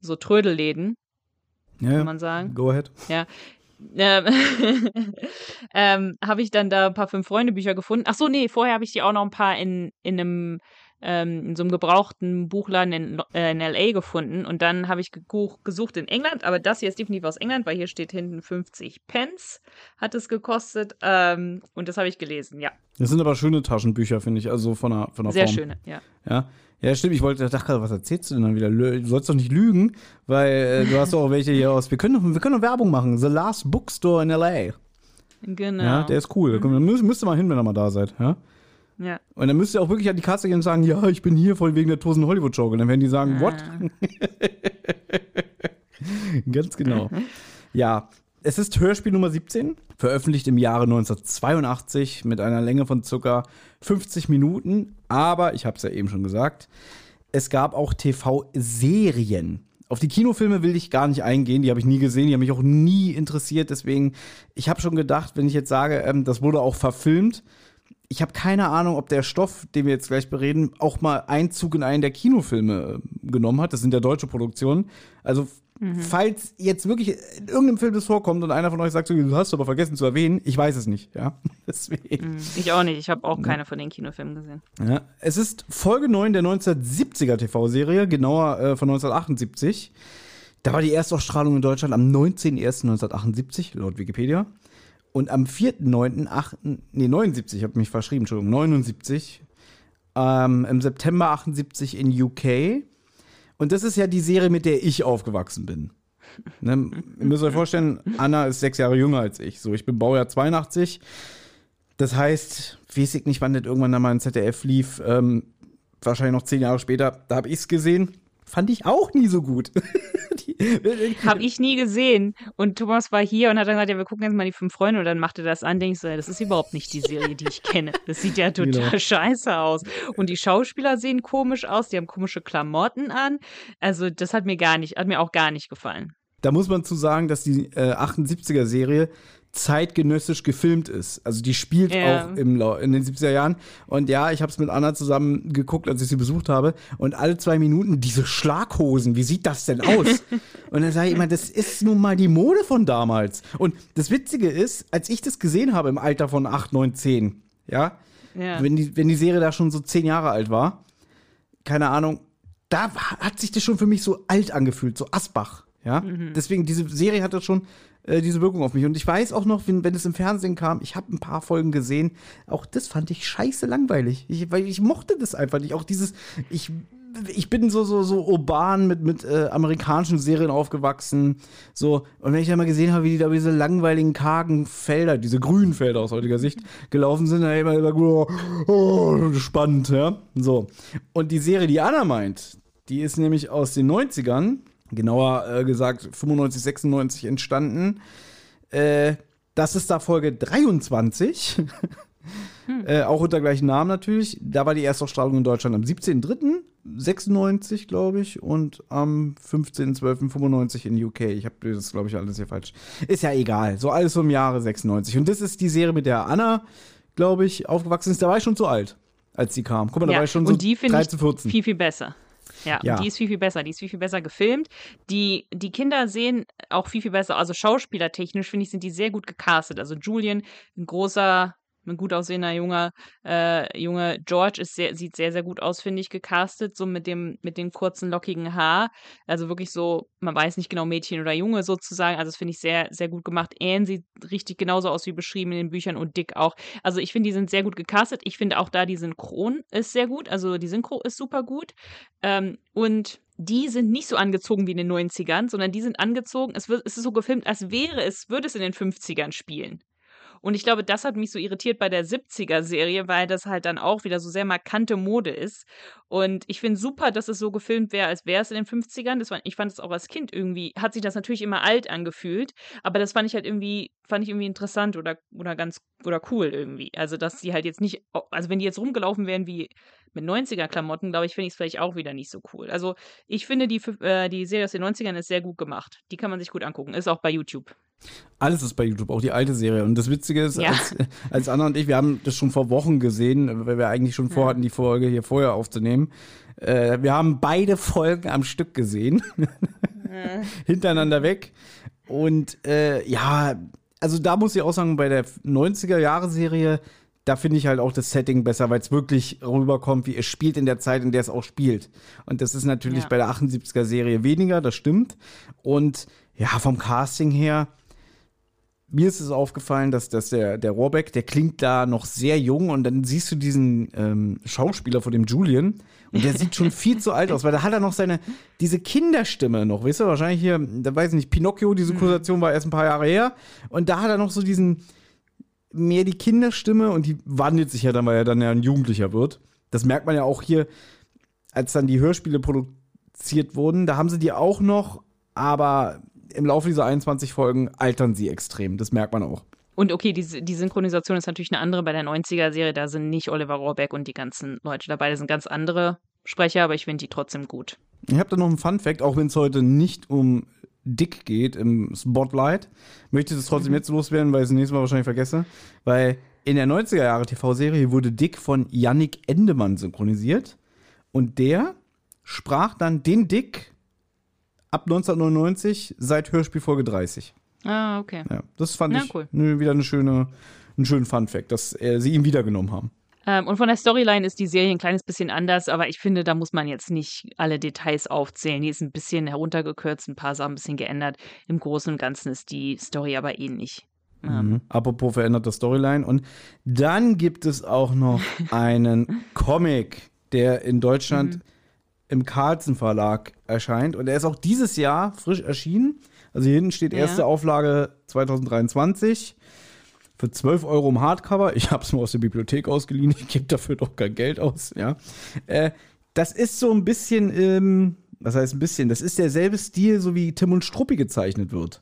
So Trödelläden, Ja, kann man sagen. Go ahead. Ja. Ähm, ähm, habe ich dann da ein paar Fünf-Freunde-Bücher gefunden. Ach so, nee, vorher habe ich die auch noch ein paar in, in einem ähm, in so einem gebrauchten Buchladen in, äh, in L.A. gefunden. Und dann habe ich gesucht in England, aber das hier ist definitiv aus England, weil hier steht hinten 50 Pence hat es gekostet. Ähm, und das habe ich gelesen, ja. Das sind aber schöne Taschenbücher, finde ich, also von der, von der Sehr Form. schöne, ja. Ja. Ja, stimmt. Ich wollte, dachte gerade, was erzählst du denn dann wieder? Du sollst doch nicht lügen, weil äh, du hast doch auch welche hier aus. Wir können doch, wir können doch Werbung machen. The Last Bookstore in L.A. Genau. Ja, der ist cool. Da kommt- müsst, müsst ihr mal hin, wenn ihr mal da seid. Ja? ja. Und dann müsst ihr auch wirklich an die Kasse gehen und sagen, ja, ich bin hier voll wegen der Tosen Hollywood Show. Und dann werden die sagen, what? Ganz genau. Ja, es ist Hörspiel Nummer 17, veröffentlicht im Jahre 1982 mit einer Länge von circa 50 Minuten. Aber, ich habe es ja eben schon gesagt, es gab auch TV-Serien. Auf die Kinofilme will ich gar nicht eingehen, die habe ich nie gesehen, die haben mich auch nie interessiert. Deswegen, ich habe schon gedacht, wenn ich jetzt sage, ähm, das wurde auch verfilmt, ich habe keine Ahnung, ob der Stoff, den wir jetzt gleich bereden, auch mal Einzug in einen der Kinofilme äh, genommen hat. Das sind ja deutsche Produktionen. Also, falls jetzt wirklich in irgendeinem Film das vorkommt und einer von euch sagt, so, du hast aber vergessen zu erwähnen, ich weiß es nicht, ja. Deswegen. Ich auch nicht. Ich habe auch keine von den Kinofilmen gesehen. Ja, es ist Folge 9 der 1970er TV-Serie, genauer äh, von 1978. Da war die Erstausstrahlung in Deutschland am 19.01.1978, laut Wikipedia. Und am 4.9., nee, 79, ich habe mich verschrieben, Entschuldigung, 79, ähm, im September 78 in UK. Und das ist ja die Serie, mit der ich aufgewachsen bin. Ne? Ihr müsst euch vorstellen, Anna ist sechs Jahre jünger als ich. So, ich bin Baujahr 82. Das heißt, weiß ich nicht, wann das irgendwann mal in ZDF lief. Ähm, wahrscheinlich noch zehn Jahre später, da habe ich es gesehen. Fand ich auch nie so gut. Habe ich nie gesehen. Und Thomas war hier und hat dann gesagt, ja, wir gucken jetzt mal die fünf Freunde und dann machte das an, denkst du, ja, das ist überhaupt nicht die Serie, die ich kenne. Das sieht ja total Genau. scheiße aus. Und die Schauspieler sehen komisch aus, die haben komische Klamotten an. Also, das hat mir gar nicht, hat mir auch gar nicht gefallen. Da muss man zu sagen, dass die äh, 78er-Serie zeitgenössisch gefilmt ist. Also die spielt Ja. auch im, in den 70er Jahren. Und ja, ich habe es mit Anna zusammen geguckt, als ich sie besucht habe. Und alle zwei Minuten diese Schlaghosen, wie sieht das denn aus? und dann sage ich immer, das ist nun mal die Mode von damals. Und das Witzige ist, als ich das gesehen habe im Alter von 8, 9, 10, ja, Ja. wenn, die, wenn die Serie da schon so zehn Jahre alt war, keine Ahnung, da hat sich das schon für mich so alt angefühlt, so Asbach. Ja, deswegen, diese Serie hatte schon äh, diese Wirkung auf mich. Und ich weiß auch noch, wenn, wenn es im Fernsehen kam, ich habe ein paar Folgen gesehen, auch das fand ich scheiße langweilig. Ich, weil ich mochte das einfach nicht. Auch dieses, ich, ich bin so, so, so urban mit, mit äh, amerikanischen Serien aufgewachsen. So, und wenn ich dann mal gesehen habe, wie die da diese langweiligen, kargen Felder, diese grünen Felder aus heutiger Sicht, gelaufen sind, dann immer gesagt, oh, oh, spannend, ja. So. Und die Serie, die Anna meint, die ist nämlich aus den 90ern, genauer äh, gesagt 95, 96 entstanden. Äh, das ist da Folge 23. Äh, auch unter gleichen Namen natürlich. Da war die Erstausstrahlung in Deutschland am 17.03.96, glaube ich, und am 15.12.95 in UK. Ich habe das, glaube ich, alles hier falsch. Ist ja egal. So alles im Jahre 96. Und das ist die Serie, mit der Anna, glaube ich, aufgewachsen ist. Da war ich schon zu alt, als sie kam. Guck mal, da war ich schon so und die finde 13, ich 14. viel, viel besser. Ja, Ja. Die ist viel, viel besser. Die ist viel, viel besser gefilmt. Die, die Kinder sehen auch viel, viel besser. Also schauspielertechnisch, finde ich, sind die sehr gut gecastet. Also Julian, ein großer, ein gut aussehender junger äh, Junge. George ist sehr, sieht sehr, sehr gut aus, finde ich, gecastet. So mit dem, mit dem kurzen, lockigen Haar. Also wirklich so, man weiß nicht genau, Mädchen oder Junge sozusagen. Also das finde ich sehr, sehr gut gemacht. Anne sieht richtig genauso aus wie beschrieben in den Büchern und Dick auch. Also ich finde, die sind sehr gut gecastet. Ich finde auch da die Synchron ist sehr gut. Also die Synchro ist super gut. Ähm, und die sind nicht so angezogen wie in den 90ern, sondern die sind angezogen, es, wird, es ist so gefilmt, als wäre es, würde es in den 50ern spielen. Und ich glaube, das hat mich so irritiert bei der 70er-Serie, weil das halt dann auch wieder so sehr markante Mode ist. Und ich finde super, dass es so gefilmt wäre, als wäre es in den 50ern. Das war, ich fand es auch als Kind irgendwie, hat sich das natürlich immer alt angefühlt, aber das fand ich halt irgendwie, fand ich irgendwie interessant oder, oder ganz, oder cool irgendwie. Also, dass die halt jetzt nicht, also wenn die jetzt rumgelaufen wären wie mit 90er-Klamotten, glaube ich, finde ich es vielleicht auch wieder nicht so cool. Also, ich finde, die, äh, die Serie aus den 90ern ist sehr gut gemacht. Die kann man sich gut angucken. Ist auch bei YouTube. Alles ist bei YouTube, auch die alte Serie. Und das Witzige ist, Ja. als, als Anna und ich, wir haben das schon vor Wochen gesehen, weil wir eigentlich schon vorhatten, die Folge hier vorher aufzunehmen. Äh, wir haben beide Folgen am Stück gesehen. Hintereinander weg. Und äh, ja, also da muss ich auch sagen, bei der 90er-Jahre-Serie, da finde ich halt auch das Setting besser, weil es wirklich rüberkommt, wie es spielt in der Zeit, in der es auch spielt. Und das ist natürlich Ja. bei der 78er-Serie weniger, das stimmt. Und ja, vom Casting her, mir ist es aufgefallen, dass, dass der, der Rohrbeck, der klingt da noch sehr jung und dann siehst du diesen ähm, Schauspieler von dem Julian und der sieht schon viel zu alt aus, weil da hat er noch seine, diese Kinderstimme noch, weißt du, wahrscheinlich hier, da weiß ich nicht, Pinocchio, diese Kursation war erst ein paar Jahre her und da hat er noch so diesen, mehr die Kinderstimme und die wandelt sich ja dann, weil er dann ja ein Jugendlicher wird. Das merkt man ja auch hier, als dann die Hörspiele produziert wurden, da haben sie die auch noch, aber im Laufe dieser 21 Folgen altern sie extrem. Das merkt man auch. Und okay, die, die Synchronisation ist natürlich eine andere bei der 90er-Serie. Da sind nicht Oliver Rohrbeck und die ganzen Leute dabei. Da sind ganz andere Sprecher, aber ich finde die trotzdem gut. Ich habe da noch einen Fun-Fact, auch wenn es heute nicht um Dick geht im Spotlight, möchte ich das trotzdem jetzt loswerden, weil ich es nächstes Mal wahrscheinlich vergesse. Weil in der 90er Jahre TV-Serie wurde Dick von Yannick Endemann synchronisiert. Und der sprach dann den Dick ab 1999 seit Hörspielfolge 30. Ah, okay. Ja, das fand Na, ich cool. ne, wieder eine schöne, einen schönen Fun-Fact, dass äh, sie ihn wiedergenommen haben. Ähm, und von der Storyline ist die Serie ein kleines bisschen anders, aber ich finde, da muss man jetzt nicht alle Details aufzählen. Die ist ein bisschen heruntergekürzt, ein paar Sachen ein bisschen geändert. Im Großen und Ganzen ist die Story aber ähnlich. Ähm, Mhm. Apropos veränderte Storyline. Und dann gibt es auch noch einen Comic, der in Deutschland im Carlsen Verlag erscheint. Und er ist auch dieses Jahr frisch erschienen. Also hier hinten steht Ja. erste Auflage 2023 für 12 Euro im Hardcover. Ich habe es mir aus der Bibliothek ausgeliehen. Ich gebe dafür doch kein Geld aus. Ja. Äh, das ist so ein bisschen, ähm, was heißt ein bisschen? Das ist derselbe Stil, so wie Tim und Struppi gezeichnet wird.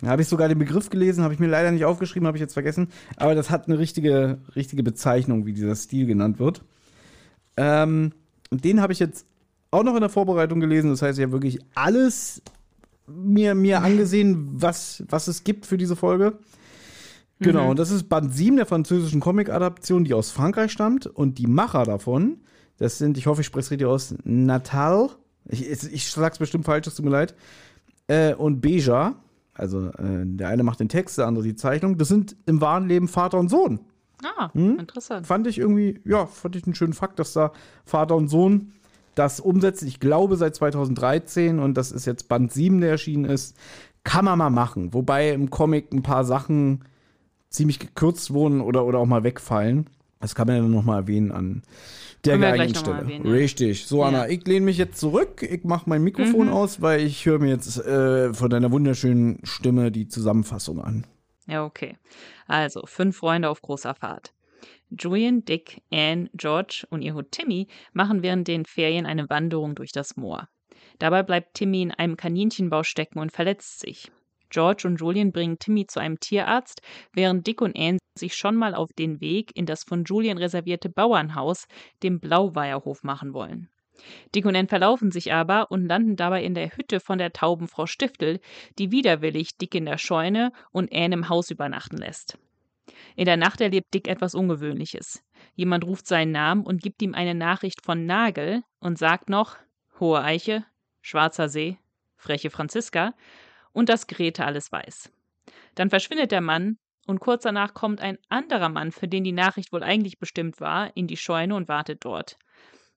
Da habe ich sogar den Begriff gelesen, habe ich mir leider nicht aufgeschrieben, habe ich jetzt vergessen. Aber das hat eine richtige, richtige Bezeichnung, wie dieser Stil genannt wird. Ähm, und den habe ich jetzt auch noch in der Vorbereitung gelesen. Das heißt, ich habe wirklich alles mir, mir angesehen, was, was es gibt für diese Folge. Genau, und das ist Band 7 der französischen Comic-Adaption, die aus Frankreich stammt. Und die Macher davon, das sind, ich hoffe, ich spreche es richtig aus, Natal. Ich, ich, ich sag's bestimmt falsch, es tut mir leid. Äh, und Beja. Also äh, der eine macht den Text, der andere die Zeichnung. Das sind im wahren Leben Vater und Sohn. Ah, Hm? interessant. Fand ich irgendwie, ja, fand ich einen schönen Fakt, dass da Vater und Sohn das umsetzen. Ich glaube seit 2013 und das ist jetzt Band 7, der erschienen ist. Kann man mal machen. Wobei im Comic ein paar Sachen ziemlich gekürzt wurden oder, oder auch mal wegfallen. Das kann man ja noch mal erwähnen an der Können wir geeigneten gleich noch mal Stelle. erwähnen, ja. Richtig. So, Anna, Ja. Mhm. ich lehne mich jetzt zurück. Ich mache mein Mikrofon aus, weil ich höre mir jetzt äh, von deiner wunderschönen Stimme die Zusammenfassung an. Ja, okay. Also, fünf Freunde auf großer Fahrt. Julian, Dick, Anne, George und ihr Hund Timmy machen während den Ferien eine Wanderung durch das Moor. Dabei bleibt Timmy in einem Kaninchenbau stecken und verletzt sich. George und Julian bringen Timmy zu einem Tierarzt, während Dick und Anne sich schon mal auf den Weg in das von Julian reservierte Bauernhaus, dem Blauweierhof, machen wollen. Dick und Anne verlaufen sich aber und landen dabei in der Hütte von der tauben Frau Stiftel, die widerwillig Dick in der Scheune und Anne im Haus übernachten lässt. In der Nacht erlebt Dick etwas Ungewöhnliches. Jemand ruft seinen Namen und gibt ihm eine Nachricht von Nagel und sagt noch Hohe Eiche, Schwarzer See, freche Franziska und dass Grete alles weiß. Dann verschwindet der Mann und kurz danach kommt ein anderer Mann, für den die Nachricht wohl eigentlich bestimmt war, in die Scheune und wartet dort.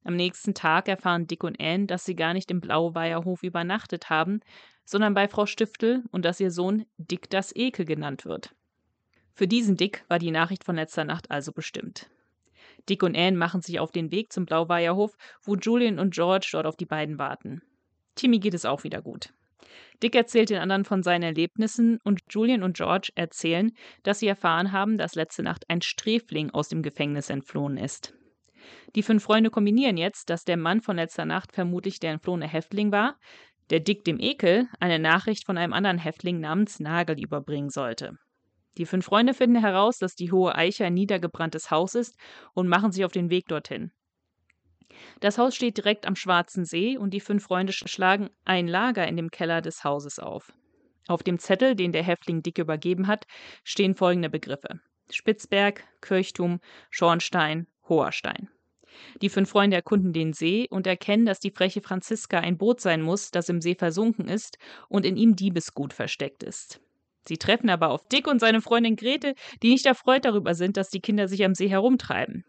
Am nächsten Tag erfahren Dick und Anne, dass sie gar nicht im Blauweierhof übernachtet haben, sondern bei Frau Stiftel und dass ihr Sohn Dick das Ekel genannt wird. Für diesen Dick war die Nachricht von letzter Nacht also bestimmt. Dick und Anne machen sich auf den Weg zum Blauweierhof, wo Julian und George dort auf die beiden warten. Timmy geht es auch wieder gut. Dick erzählt den anderen von seinen Erlebnissen und Julian und George erzählen, dass sie erfahren haben, dass letzte Nacht ein Sträfling aus dem Gefängnis entflohen ist. Die fünf Freunde kombinieren jetzt, dass der Mann von letzter Nacht vermutlich der entflohene Häftling war, der Dick dem Ekel eine Nachricht von einem anderen Häftling namens Nagel überbringen sollte. Die fünf Freunde finden heraus, dass die hohe Eiche ein niedergebranntes Haus ist und machen sich auf den Weg dorthin. Das Haus steht direkt am Schwarzen See und die fünf Freunde sch- schlagen ein Lager in dem Keller des Hauses auf. Auf dem Zettel, den der Häftling Dick übergeben hat, stehen folgende Begriffe: Spitzberg, Kirchtum, Schornstein, Hoherstein. Die fünf Freunde erkunden den See und erkennen, dass die freche Franziska ein Boot sein muss, das im See versunken ist und in ihm Diebesgut versteckt ist. Sie treffen aber auf Dick und seine Freundin Grete, die nicht erfreut darüber sind, dass die Kinder sich am See herumtreiben.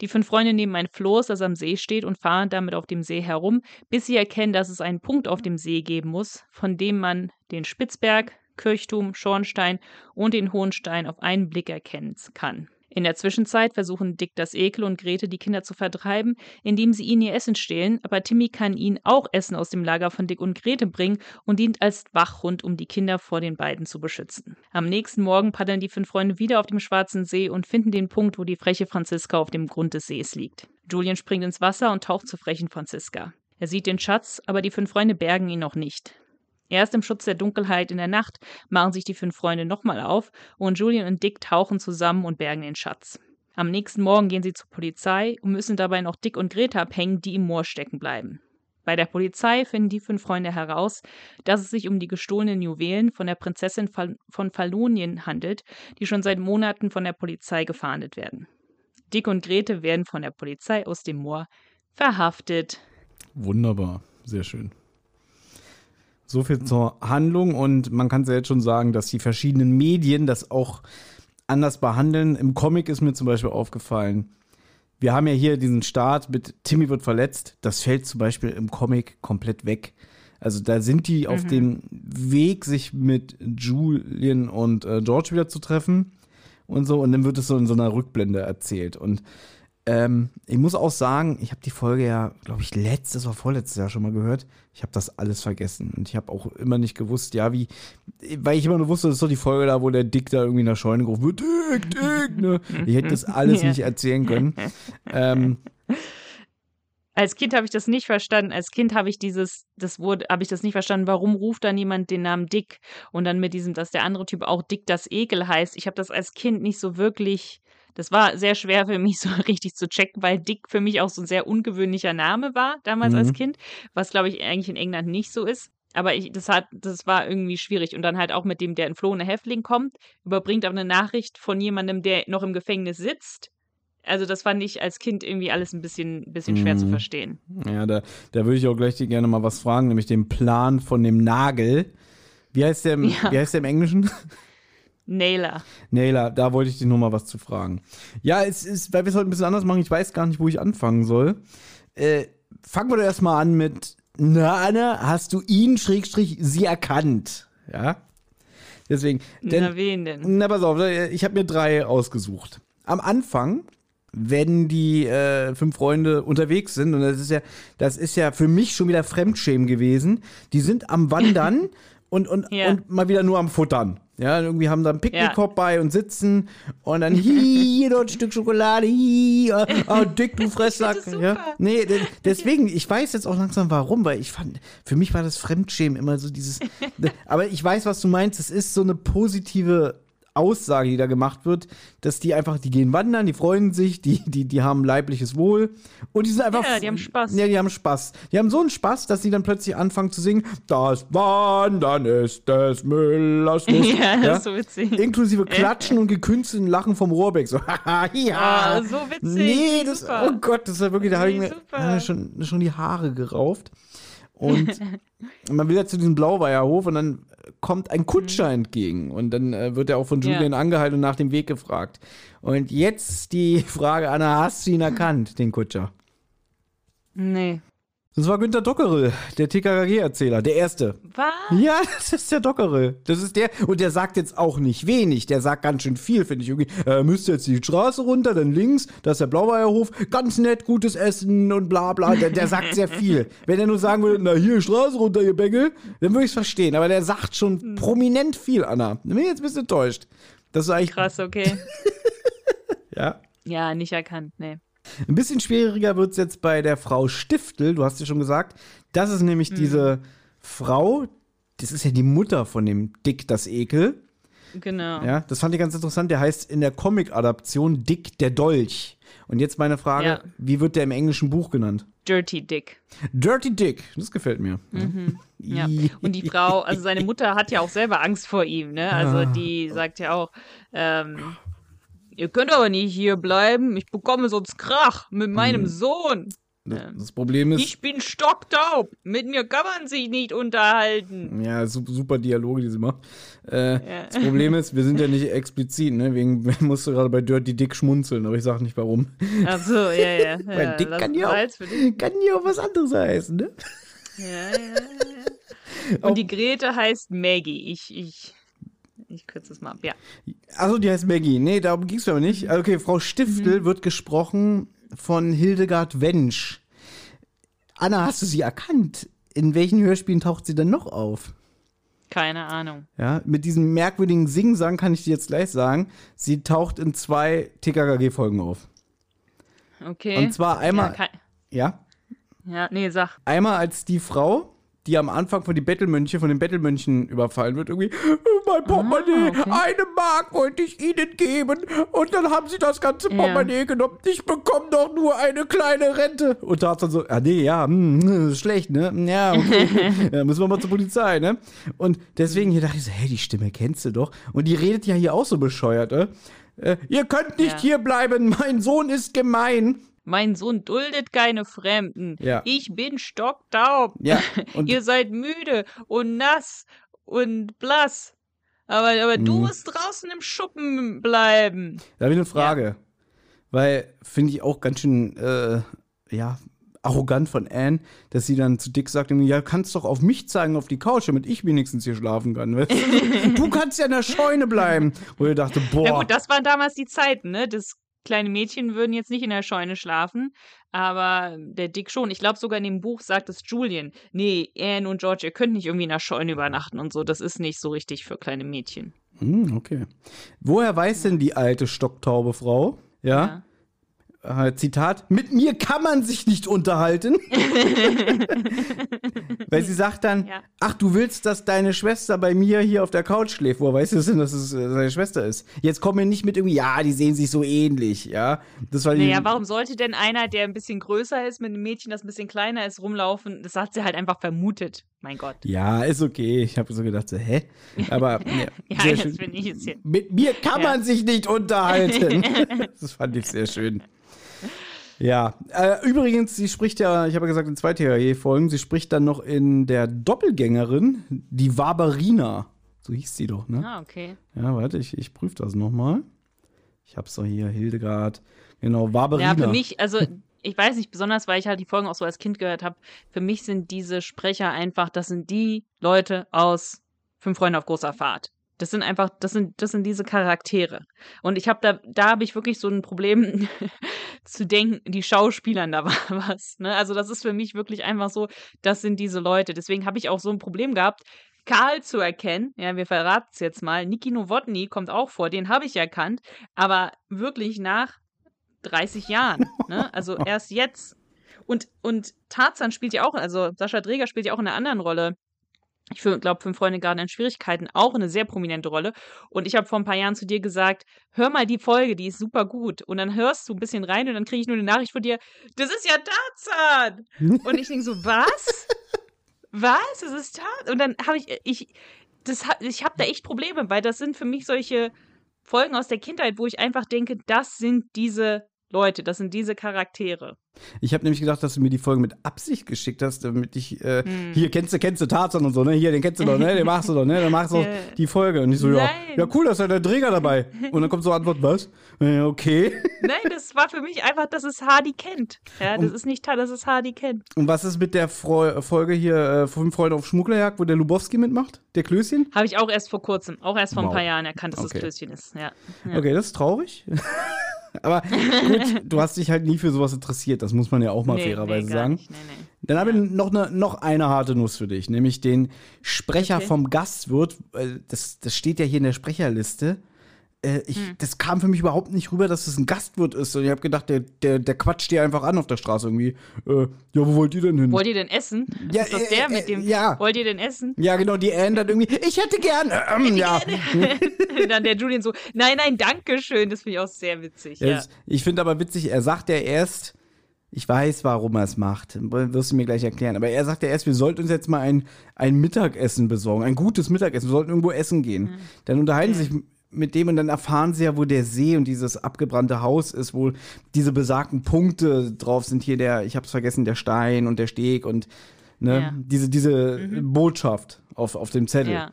Die fünf Freunde nehmen ein Floß, das am See steht, und fahren damit auf dem See herum, bis sie erkennen, dass es einen Punkt auf dem See geben muss, von dem man den Spitzberg, Kirchturm, Schornstein und den Hohenstein auf einen Blick erkennen kann. In der Zwischenzeit versuchen Dick das Ekel und Grete die Kinder zu vertreiben, indem sie ihnen ihr Essen stehlen, aber Timmy kann ihnen auch Essen aus dem Lager von Dick und Grete bringen und dient als Wachhund, um die Kinder vor den beiden zu beschützen. Am nächsten Morgen paddeln die fünf Freunde wieder auf dem Schwarzen See und finden den Punkt, wo die freche Franziska auf dem Grund des Sees liegt. Julian springt ins Wasser und taucht zur frechen Franziska. Er sieht den Schatz, aber die fünf Freunde bergen ihn noch nicht. Erst im Schutz der Dunkelheit in der Nacht machen sich die fünf Freunde nochmal auf und Julian und Dick tauchen zusammen und bergen den Schatz. Am nächsten Morgen gehen sie zur Polizei und müssen dabei noch Dick und Greta abhängen, die im Moor stecken bleiben. Bei der Polizei finden die fünf Freunde heraus, dass es sich um die gestohlenen Juwelen von der Prinzessin von Fallonien handelt, die schon seit Monaten von der Polizei gefahndet werden. Dick und Grete werden von der Polizei aus dem Moor verhaftet. Wunderbar, sehr schön. So viel zur Handlung und man kann es ja jetzt schon sagen, dass die verschiedenen Medien das auch anders behandeln. Im Comic ist mir zum Beispiel aufgefallen, wir haben ja hier diesen Start mit Timmy wird verletzt. Das fällt zum Beispiel im Comic komplett weg. Also da sind die auf dem Weg, sich mit Julian und äh, George wieder zu treffen und so. Und dann wird es so in so einer Rückblende erzählt. Und ähm, ich muss auch sagen, ich habe die Folge ja, glaube ich, letztes oder vorletztes Jahr schon mal gehört. Ich habe das alles vergessen. Und ich habe auch immer nicht gewusst, ja, wie, weil ich immer nur wusste, das ist doch die Folge da, wo der Dick da irgendwie in der Scheune gerufen wird, Dick, Dick, ne? Ich hätte das alles Ja. nicht erzählen können. Ähm, Als Kind habe ich das nicht verstanden. Als Kind habe ich dieses, das wurde, habe ich das nicht verstanden. Warum ruft dann jemand den Namen Dick und dann mit diesem, dass der andere Typ auch Dick das Ekel heißt. Ich habe das als Kind nicht so wirklich. Das war sehr schwer für mich so richtig zu checken, weil Dick für mich auch so ein sehr ungewöhnlicher Name war damals Mhm. als Kind, was glaube ich eigentlich in England nicht so ist. Aber ich, das hat, das war irgendwie schwierig. Und dann halt auch mit dem, der entflohene Häftling kommt, überbringt auch eine Nachricht von jemandem, der noch im Gefängnis sitzt. Also das fand ich als Kind irgendwie alles ein bisschen, bisschen schwer zu Mhm. verstehen. ja, da, da würde ich auch gleich dir gerne mal was fragen, nämlich den Plan von dem Nagel. Wie heißt der, im- Ja. wie heißt der im Englischen? Nailer. Naila, da wollte ich dich nur mal was zu fragen. Ja, es ist, weil wir es heute ein bisschen anders machen, ich weiß gar nicht, wo ich anfangen soll. Äh, fangen wir doch erstmal an mit, na Anna, hast du ihn, Schrägstrich, sie erkannt? Ja? Deswegen, denn, Na, wen denn? na, pass auf, ich habe mir drei ausgesucht. Am Anfang, wenn die äh, fünf Freunde unterwegs sind, und das ist ja, das ist ja für mich schon wieder Fremdschämen gewesen, die sind am Wandern und, und, Ja. und mal wieder nur am Futtern. Ja, irgendwie haben da einen Picknickkorb bei und sitzen und dann hier noch ein Stück Schokolade, hier, oh, dick, du Fresssack. Ja, nee, de- deswegen, ich weiß jetzt auch langsam warum, weil ich fand, für mich war das Fremdschämen immer so dieses, aber ich weiß, was du meinst, es ist so eine positive Aussage, die da gemacht wird, dass die einfach, die gehen wandern, die freuen sich, die, die, die haben leibliches Wohl und die sind einfach. Ja, die haben Spaß. Ja, die haben Spaß. Die haben so einen Spaß, dass sie dann plötzlich anfangen zu singen, das Wandern ist des Müllers Lust. Ja, das ist so witzig. Inklusive Klatschen und gekünstelten Lachen vom Rohrbeck. So, haha, ja. Ah, so witzig. Nee, das, Super. oh Gott, das war wirklich, da habe ich mir äh, schon, schon die Haare gerauft. Und man will ja zu diesem Blauweierhof und dann kommt ein Kutscher entgegen. Und dann äh, wird er auch von Mhm. Ja. Julian angehalten und nach dem Weg gefragt. Und jetzt die Frage, Anna, hast du ihn erkannt, den Kutscher? Nee. Das war Günter Dockerel, der TKKG-Erzähler, der Erste. Was? Ja, das ist der Dockerel. Das ist der. Und der sagt jetzt auch nicht wenig. Der sagt ganz schön viel, finde ich irgendwie. Er müsste jetzt die Straße runter, dann links, da ist der Blauweierhof. Ganz nett, gutes Essen und bla bla. Der, der sagt sehr viel. Wenn er nur sagen würde, na hier, Straße runter, ihr Bengel, dann würde ich es verstehen. Aber der sagt schon prominent viel, Anna. Da bin ich jetzt ein bisschen enttäuscht. Das ist eigentlich. Krass, okay. Ja. Ja, nicht erkannt, nee. Ein bisschen schwieriger wird es jetzt bei der Frau Stiftel, du hast ja schon gesagt. Das ist nämlich diese Frau, das ist ja die Mutter von dem Dick das Ekel. Genau. Ja, das fand ich ganz interessant. Der heißt in der Comic-Adaption Dick der Dolch. Und jetzt meine Frage: Ja. Wie wird der im englischen Buch genannt? Dirty Dick. Dirty Dick. Das gefällt mir. Mhm. Ja. Und die Frau, also seine Mutter hat ja auch selber Angst vor ihm, ne? Also Ah. die sagt ja auch, ähm, ihr könnt aber nicht hier bleiben, ich bekomme sonst Krach mit meinem Sohn. Das, das Problem ist, Ich bin stocktaub. Mit mir kann man sich nicht unterhalten. ja, su- super Dialoge, die sie macht. Äh, Ja. Das Problem ist, wir sind ja nicht explizit, ne? Wegen musst du gerade bei Dirty Dick schmunzeln, aber ich sag nicht warum. Ach so, ja, ja. Weil ja Dick kann ja, auch, kann ja auch was anderes heißen, ne? Ja, ja, ja. Und die Grete heißt Maggie. Ich, ich, ich kürze es mal ab, ja. Achso, die heißt Maggie. Nee, darum ging es aber nicht. Also, Okay, Frau Stiftel Mhm. wird gesprochen von Hildegard Wensch. Anna, hast du sie erkannt? In welchen Hörspielen taucht sie denn noch auf? Keine Ahnung. Ja, mit diesem merkwürdigen Singsang kann ich dir jetzt gleich sagen. Sie taucht in zwei TKKG-Folgen auf. Okay. Und zwar einmal, Ja, ja, ja nee, sag. einmal als die Frau, die am Anfang von die Bettelmönche, von den Bettelmönchen überfallen wird, irgendwie, mein Portemonnaie, okay. eine Mark wollte ich ihnen geben und dann haben sie das ganze Ja. Portemonnaie genommen. Ich bekomme doch nur eine kleine Rente. Und da hat dann so, ah nee, ja, hm, hm, schlecht, ne? Ja, okay. ja, müssen wir mal zur Polizei, ne? Und deswegen hier dachte ich so, hey, die Stimme kennst du doch. Und die redet ja hier auch so bescheuert, ne? Äh, ihr könnt nicht Ja. hier bleiben, mein Sohn ist gemein. Mein Sohn duldet keine Fremden. Ja. Ich bin stocktaub. Ja, und- Ihr seid müde und nass und blass. Aber, aber du Mhm. musst draußen im Schuppen bleiben. Da habe ich eine Frage. Weil, finde ich auch ganz schön, äh, ja, arrogant von Anne, dass sie dann zu Dick sagt, ja, kannst doch auf mich zeigen, auf die Couch, damit ich wenigstens hier schlafen kann. weißt du? du kannst ja in der Scheune bleiben. Wo ich dachte, boah. Ja gut, das waren damals die Zeiten, ne? Das kleine Mädchen würden jetzt nicht in der Scheune schlafen, aber der Dick schon. Ich glaube sogar in dem Buch sagt es Julian. Nee, Anne und George, ihr könnt nicht irgendwie in der Scheune übernachten und so. Das ist nicht so richtig für kleine Mädchen. Hm, okay. Woher weiß denn die alte stocktaube Frau? Ja. Äh, Zitat, mit mir kann man sich nicht unterhalten. Weil sie sagt dann, Ja. ach, du willst, dass deine Schwester bei mir hier auf der Couch schläft. Woher weißt du das denn, dass es äh, seine Schwester ist? Jetzt komm mir nicht mit irgendwie, ja, die sehen sich so ähnlich, ja. Das war Naja, warum sollte denn einer, der ein bisschen größer ist, mit einem Mädchen, das ein bisschen kleiner ist, rumlaufen? Das hat sie halt einfach vermutet. Mein Gott. Ja, ist okay. Ich habe so gedacht, so, hä? Aber ja, Ja, jetzt schön. finde ich es hier. Mit mir kann Ja. man sich nicht unterhalten. das fand ich sehr schön. Ja, äh, übrigens, sie spricht ja, ich habe ja gesagt, in zwei THE-Folgen, sie spricht dann noch in der Doppelgängerin, die Barbarina. So hieß sie doch, ne? Ah, okay. Ja, warte, ich, ich prüfe das nochmal. Ich hab's doch hier, Hildegard. Genau, Barbarina. Ja, für mich, also ich weiß nicht, besonders weil ich halt die Folgen auch so als Kind gehört habe, für mich sind diese Sprecher einfach, das sind die Leute aus Fünf Freunde auf großer Fahrt. Das sind einfach, das sind, das sind diese Charaktere. Und ich habe da, da habe ich wirklich so ein Problem zu denken, die Schauspielern da war was. Ne? Also das ist für mich wirklich einfach so, das sind diese Leute. Deswegen habe ich auch so ein Problem gehabt, Karl zu erkennen. Ja, wir verraten es jetzt mal. Niki Nowotny kommt auch vor, den habe ich erkannt, aber wirklich nach 30 Jahren. Ne? Also erst jetzt. Und, und Tarzan spielt ja auch, also Sascha Dreger spielt ja auch in einer anderen Rolle. Ich glaube, Fünf Freunde gerade in Schwierigkeiten auch eine sehr prominente Rolle. Und ich habe vor ein paar Jahren zu dir gesagt, hör mal die Folge, die ist super gut. Und dann hörst du ein bisschen rein und dann kriege ich nur eine Nachricht von dir, das ist ja Tarzan. Und ich denke so, was? Was? Das ist Tarzan? Und dann habe ich, ich, das, ich habe da echt Probleme, weil das sind für mich solche Folgen aus der Kindheit, wo ich einfach denke, das sind diese Leute, das sind diese Charaktere. Ich habe nämlich gedacht, dass du mir die Folge mit Absicht geschickt hast, damit ich, äh, Hm. hier kennst du, kennst du Tarzan und so, ne? Hier, den kennst du doch, ne? Den machst du doch, ne? Dann machst du die Folge. Und ich so, ja, Nein. ja, cool, da ist ja der Träger dabei. Und dann kommt so Antwort, was? Äh, okay. Nein, das war für mich einfach, das ist Hardy Kent. Ja, das ist nicht, das ist Hardy Kent. Und was ist mit der Freu Folge hier, äh, Fünf Freunde auf Schmugglerjagd, wo der Lubowski mitmacht? Der Klößchen? Habe ich auch erst vor kurzem, auch erst vor Wow. ein paar Jahren erkannt, dass Okay. das Klößchen ist. Ja. ja. Okay, das ist traurig. Aber gut, du hast dich halt nie für sowas interessiert, das muss man ja auch mal Nee, fairerweise nee, sagen. Nicht. Nee, nee. Dann habe ich noch eine, noch eine harte Nuss für dich, nämlich den Sprecher Okay. vom Gastwirt. Das, das steht ja hier in der Sprecherliste. Äh, ich, Hm. Das kam für mich überhaupt nicht rüber, dass es ein Gastwirt ist. Und ich habe gedacht, der, der, der quatscht dir einfach an auf der Straße irgendwie. Äh, ja, wo wollt ihr denn hin? Wollt ihr denn essen? Ja, ist das äh, der äh, mit dem? ja. Wollt ihr denn essen? ja, genau, die dann irgendwie, ich hätte gern. Ähm, ja. Dann der Julian so, nein, nein, danke schön. Das finde ich auch sehr witzig. Ja. Es- Ich finde aber witzig, er sagt ja erst, ich weiß, warum er es macht, wirst du mir gleich erklären, aber er sagt ja erst, wir sollten uns jetzt mal ein, ein Mittagessen besorgen, ein gutes Mittagessen, wir sollten irgendwo essen gehen. Dann unterhalten sie sich mit dem und dann erfahren sie ja, wo der See und dieses abgebrannte Haus ist, wo diese besagten Punkte drauf sind. Hier der, ich hab's vergessen, der Stein und der Steg und ne, Ja. diese, diese Botschaft auf, auf dem Zettel. ja.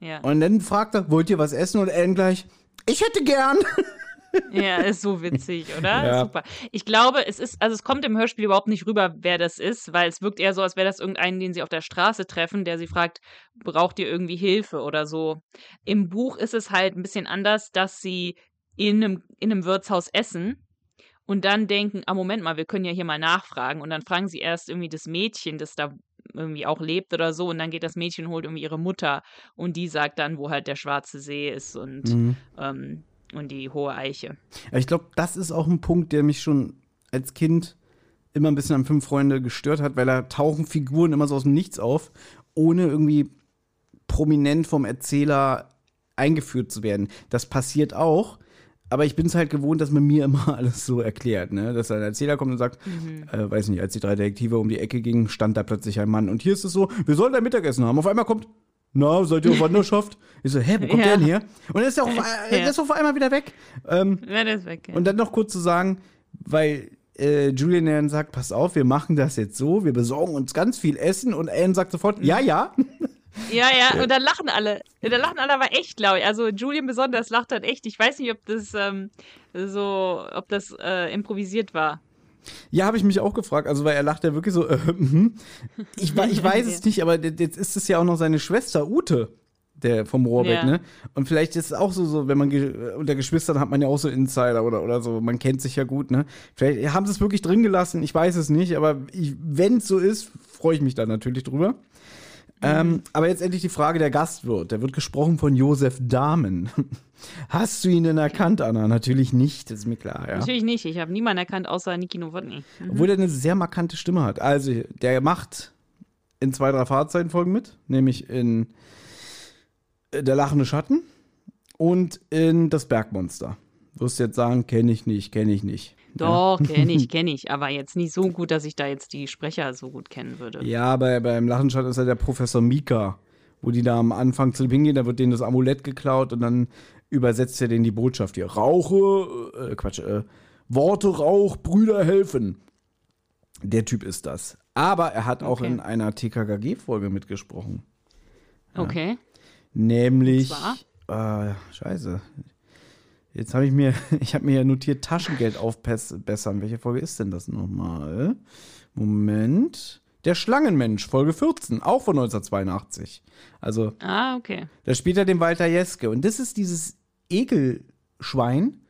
Ja. Und dann fragt er, wollt ihr was essen? Und Anne gleich, ich hätte gern. Ja, ist so witzig, oder? Ja. Super. Ich glaube, es ist, also es kommt im Hörspiel überhaupt nicht rüber, wer das ist, weil es wirkt eher so, als wäre das irgendeinen, den sie auf der Straße treffen, der sie fragt, braucht ihr irgendwie Hilfe oder so. Im Buch ist es halt ein bisschen anders, dass sie in einem, in einem Wirtshaus essen und dann denken, ah, Moment mal, wir können ja hier mal nachfragen. Und dann fragen sie erst irgendwie das Mädchen, das da irgendwie auch lebt oder so. Und dann geht das Mädchen holt irgendwie ihre Mutter und die sagt dann, wo halt der schwarze See ist und, Mhm. ähm, und die hohe Eiche. Aber ich glaube, das ist auch ein Punkt, der mich schon als Kind immer ein bisschen an Fünf Freunde gestört hat, weil da tauchen Figuren immer so aus dem Nichts auf, ohne irgendwie prominent vom Erzähler eingeführt zu werden. Das passiert auch, aber ich bin es halt gewohnt, dass man mir immer alles so erklärt, ne? Dass ein Erzähler kommt und sagt, äh, weiß nicht, als die drei Detektive um die Ecke gingen, stand da plötzlich ein Mann. Und hier ist es so, wir sollen ein Mittagessen haben. Auf einmal kommt, na, seid ihr auf Wanderschaft? Ich so, hä, wo kommt Ja. der denn her? Und dann ist er auf, äh, Ja. ist auf einmal wieder weg. Ähm, Ja, der ist weg. Ja. und dann noch kurz zu sagen, weil äh, Julian dann sagt, pass auf, wir machen das jetzt so, wir besorgen uns ganz viel Essen und Anne sagt sofort, ja, ja. Ja, ja, und dann lachen alle. Ja, dann lachen alle aber echt, glaube ich. Also Julian besonders lacht dann echt. Ich weiß nicht, ob das ähm, so, ob das äh, improvisiert war. Ja, habe ich mich auch gefragt. Also, weil er lacht ja wirklich so, äh, mhm. ich, ich weiß es nicht, aber jetzt ist es ja auch noch seine Schwester Ute, der vom Rohrbeck, Ja. ne? Und vielleicht ist es auch so, so wenn man ge unter Geschwistern hat man ja auch so Insider oder, oder so, man kennt sich ja gut, ne? Vielleicht haben sie es wirklich drin gelassen, ich weiß es nicht, aber wenn es so ist, freue ich mich da natürlich drüber. Ähm, aber jetzt endlich die Frage der Gastwirt. Der wird gesprochen von Josef Dahmen. Hast du ihn denn erkannt, Anna? Natürlich nicht, ist mir klar, ja. Natürlich nicht. Ich habe niemanden erkannt, außer Niki Nowotny. Obwohl er eine sehr markante Stimme hat. Also, der macht in zwei, drei Fahrzeitenfolgen mit, nämlich in äh, Der lachende Schatten und in Das Bergmonster. Wirst jetzt sagen, kenne ich nicht, kenne ich nicht. Doch, kenne ich, kenne ich. Aber jetzt nicht so gut, dass ich da jetzt die Sprecher so gut kennen würde. Ja, bei, beim Lachenden Schatten ist er der Professor Mika, wo die da am Anfang zu ihm hingehen, da wird denen das Amulett geklaut und dann übersetzt er denen die Botschaft hier. Rauche, äh, Quatsch, äh, Worte Rauch, Brüder helfen. Der Typ ist das. Aber er hat auch Okay. in einer TKKG-Folge mitgesprochen. Okay. Nämlich. Äh, scheiße. Jetzt habe ich mir, ich habe mir ja notiert, Taschengeld aufbessern. Welche Folge ist denn das nochmal? Moment. Der Schlangenmensch, Folge 14, auch von 1982. Also, Ah, okay. da spielt er den Walter Jeske. Und das ist dieses Ekelschwein,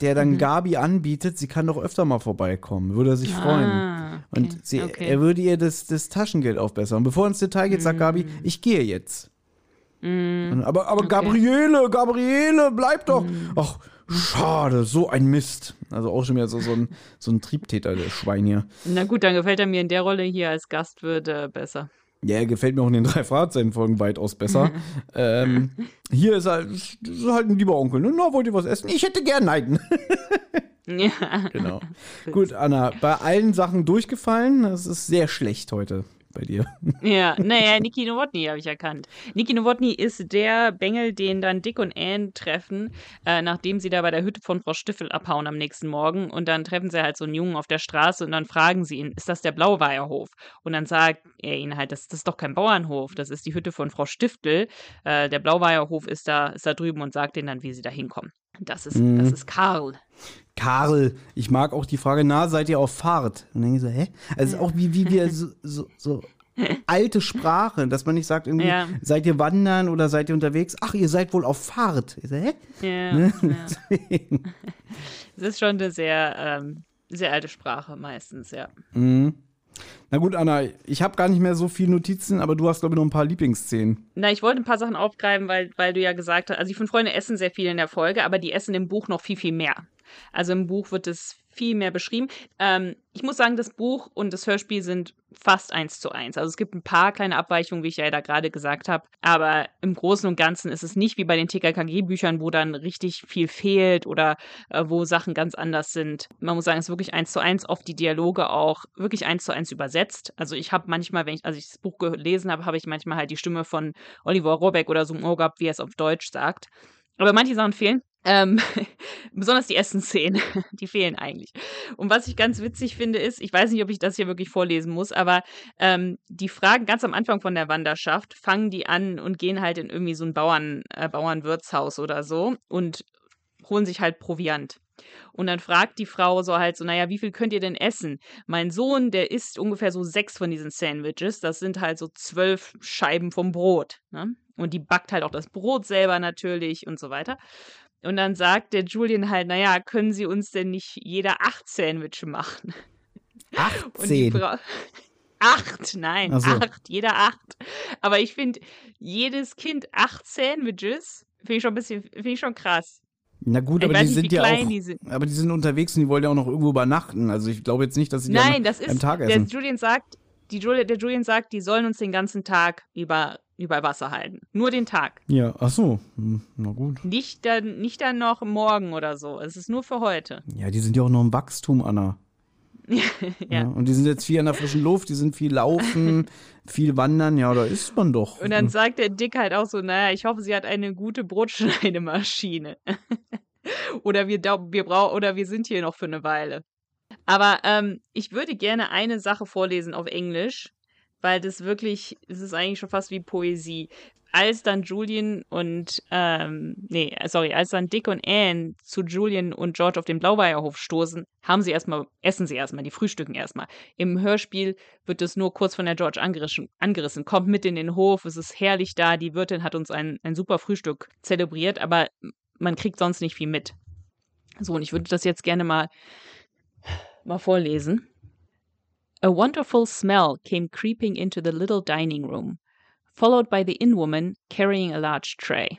der Mhm. dann Gabi anbietet, sie kann doch öfter mal vorbeikommen. Würde er sich freuen. Ah, okay. Und sie, okay. er würde ihr das, das Taschengeld aufbessern. Und bevor er ins Detail geht, sagt Gabi, Mm. ich gehe jetzt. Und, aber aber Gabriele, Gabriele, bleib doch. Mm. Ach, schade, so ein Mist. Also auch schon wieder so, so, ein, so ein Triebtäter, der Schwein hier. Na gut, dann gefällt er mir in der Rolle hier als Gastwirt äh, besser. Ja, er gefällt mir auch in den drei Fahrzeitenfolgen weitaus besser. ähm, hier ist er ist halt ein lieber Onkel. Ne? Na, wollt ihr was essen? Ich hätte gern Nein. Ja. genau. Gut, Anna, bei allen Sachen durchgefallen. Das ist sehr schlecht heute bei dir. Ja, naja, Niki Nowotny habe ich erkannt. Niki Nowotny ist der Bengel, den dann Dick und Anne treffen, äh, nachdem sie da bei der Hütte von Frau Stiffel abhauen am nächsten Morgen. Und dann treffen sie halt so einen Jungen auf der Straße und dann fragen sie ihn, ist das der Blauweierhof? Und dann sagt er ihnen halt, das, das ist doch kein Bauernhof, das ist die Hütte von Frau Stiftel. Äh, der Blauweierhof ist da, ist da drüben und sagt ihnen dann, wie sie da hinkommen. Das ist, Mhm. das ist Karl. Karl, ich mag auch die Frage, na, seid ihr auf Fahrt? Und dann denke ich so, hä? Also auch wie, wie wir so, so, so alte Sprache, dass man nicht sagt, irgendwie, Ja. seid ihr wandern oder seid ihr unterwegs? Ach, ihr seid wohl auf Fahrt. Ich so, hä? Ja, Ne? ja. Es ist schon eine sehr, ähm, sehr alte Sprache meistens, ja. Mhm. Na gut, Anna, ich habe gar nicht mehr so viele Notizen, aber du hast, glaube ich, noch ein paar Lieblingsszenen. Na, ich wollte ein paar Sachen aufgreifen, weil, weil du ja gesagt hast, also die fünf Freunde essen sehr viel in der Folge, aber die essen im Buch noch viel, viel mehr. Also im Buch wird es viel mehr beschrieben. Ähm, ich muss sagen, das Buch und das Hörspiel sind fast eins zu eins. Also es gibt ein paar kleine Abweichungen, wie ich ja da gerade gesagt habe, aber im Großen und Ganzen ist es nicht wie bei den TKKG-Büchern, wo dann richtig viel fehlt oder äh, wo Sachen ganz anders sind. Man muss sagen, es ist wirklich eins zu eins, oft die Dialoge auch wirklich eins zu eins übersetzt. Also ich habe manchmal, wenn ich, als ich das Buch gelesen habe, habe ich manchmal halt die Stimme von Oliver Rohrbeck oder so im Ohr gehabt, wie er es auf Deutsch sagt. Aber manche Sachen fehlen. Ähm, besonders die Essensszenen, die fehlen eigentlich. Und was ich ganz witzig finde, ist, ich weiß nicht, ob ich das hier wirklich vorlesen muss, aber ähm, die Fragen ganz am Anfang von der Wanderschaft fangen die an und gehen halt in irgendwie so ein Bauern, äh, Bauernwirtshaus oder so und holen sich halt Proviant. Und dann fragt die Frau so halt so, naja, wie viel könnt ihr denn essen? Mein Sohn, der isst ungefähr so sechs von diesen Sandwiches. Das sind halt so zwölf Scheiben vom Brot. Ne? Und die backt halt auch das Brot selber natürlich und so weiter. Und dann sagt der Julian halt, naja, können Sie uns denn nicht jeder acht Sandwiches machen? Und die 18. Frau. Acht, nein, so. acht, jeder acht. Aber ich finde, jedes Kind acht Sandwiches, finde ich schon ein bisschen, finde ich schon krass. Na gut, Ich aber die nicht, sind ja auch, die sind. aber die sind unterwegs und die wollen ja auch noch irgendwo übernachten. Also ich glaube jetzt nicht, dass sie Nein, da das am ist, Tag der essen. Julian sagt, die Julia, der Julian sagt, die sollen uns den ganzen Tag über, über Wasser halten. Nur den Tag. Ja, ach so. Hm, Na gut. Nicht dann, nicht dann noch morgen oder so. Es ist nur für heute. Ja, die sind ja auch noch im Wachstum, Anna. Ja. Und die sind jetzt viel an der frischen Luft, die sind viel laufen, viel wandern. Ja, da ist man doch. Und dann sagt der Dick halt auch so, naja, ich hoffe, sie hat eine gute Brotschneidemaschine. oder wir, wir brauchen, oder wir sind hier noch für eine Weile. Aber ähm, ich würde gerne eine Sache vorlesen auf Englisch, weil das wirklich, es ist eigentlich schon fast wie Poesie. Als dann Julian und, ähm, nee, sorry, als dann Dick und Anne zu Julian und George auf den Blaubeerhof stoßen, haben sie erstmal, essen sie erstmal, die frühstücken erstmal. Im Hörspiel wird es nur kurz von der George angerissen, angerissen. Kommt mit in den Hof, es ist herrlich da, die Wirtin hat uns ein, ein super Frühstück zelebriert, aber man kriegt sonst nicht viel mit. So, und ich würde das jetzt gerne mal, mal vorlesen. A wonderful smell came creeping into the little dining room, followed by the inn woman carrying a large tray.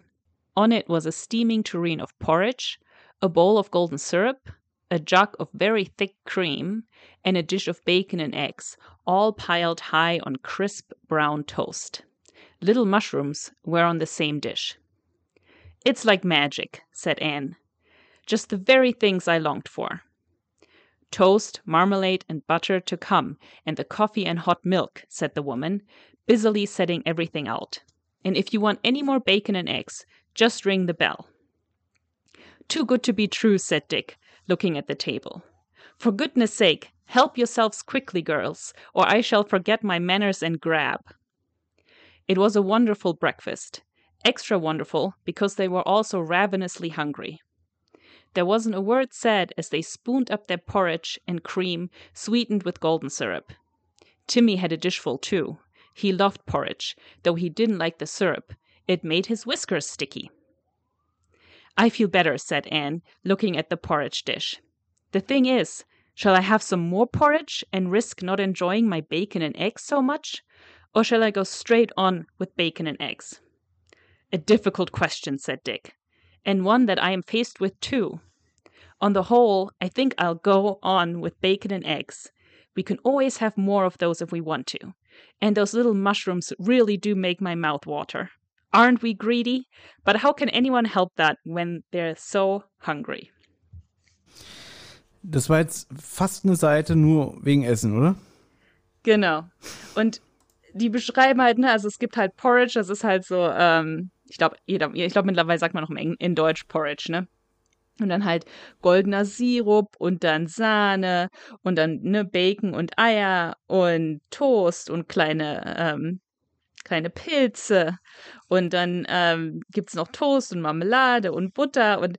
On it was a steaming tureen of porridge, a bowl of golden syrup, a jug of very thick cream, and a dish of bacon and eggs, all piled high on crisp brown toast. Little mushrooms were on the same dish. It's like magic, said Anne. Just the very things I longed for. Toast, marmalade, and butter to come, and the coffee and hot milk, said the woman, busily setting everything out. And if you want any more bacon and eggs, just ring the bell. Too good to be true, said Dick, looking at the table. For goodness sake, help yourselves quickly, girls, or I shall forget my manners and grab. It was a wonderful breakfast, extra wonderful because they were all so ravenously hungry. There wasn't a word said as they spooned up their porridge and cream sweetened with golden syrup. Timmy had a dishful too. He loved porridge, though he didn't like the syrup. It made his whiskers sticky. I feel better, said Anne, looking at the porridge dish. The thing is, shall I have some more porridge and risk not enjoying my bacon and eggs so much? Or shall I go straight on with bacon and eggs? A difficult question, said Dick, and one that I am faced with too. On the whole, I think I'll go on with bacon and eggs. We can always have more of those if we want to. And those little mushrooms really do make my mouth water. Aren't we greedy? But how can anyone help that when they're so hungry? Das war jetzt fast eine Seite nur wegen Essen, oder? Genau. Und die beschreiben halt, ne, also es gibt halt Porridge, das ist halt so, ähm, ich glaube, ich glaube mittlerweile sagt man noch Eng in Deutsch Porridge, ne? Und dann halt goldener Sirup und dann Sahne und dann ne Bacon und Eier und Toast und kleine ähm, kleine Pilze und dann ähm, gibt's noch Toast und Marmelade und Butter und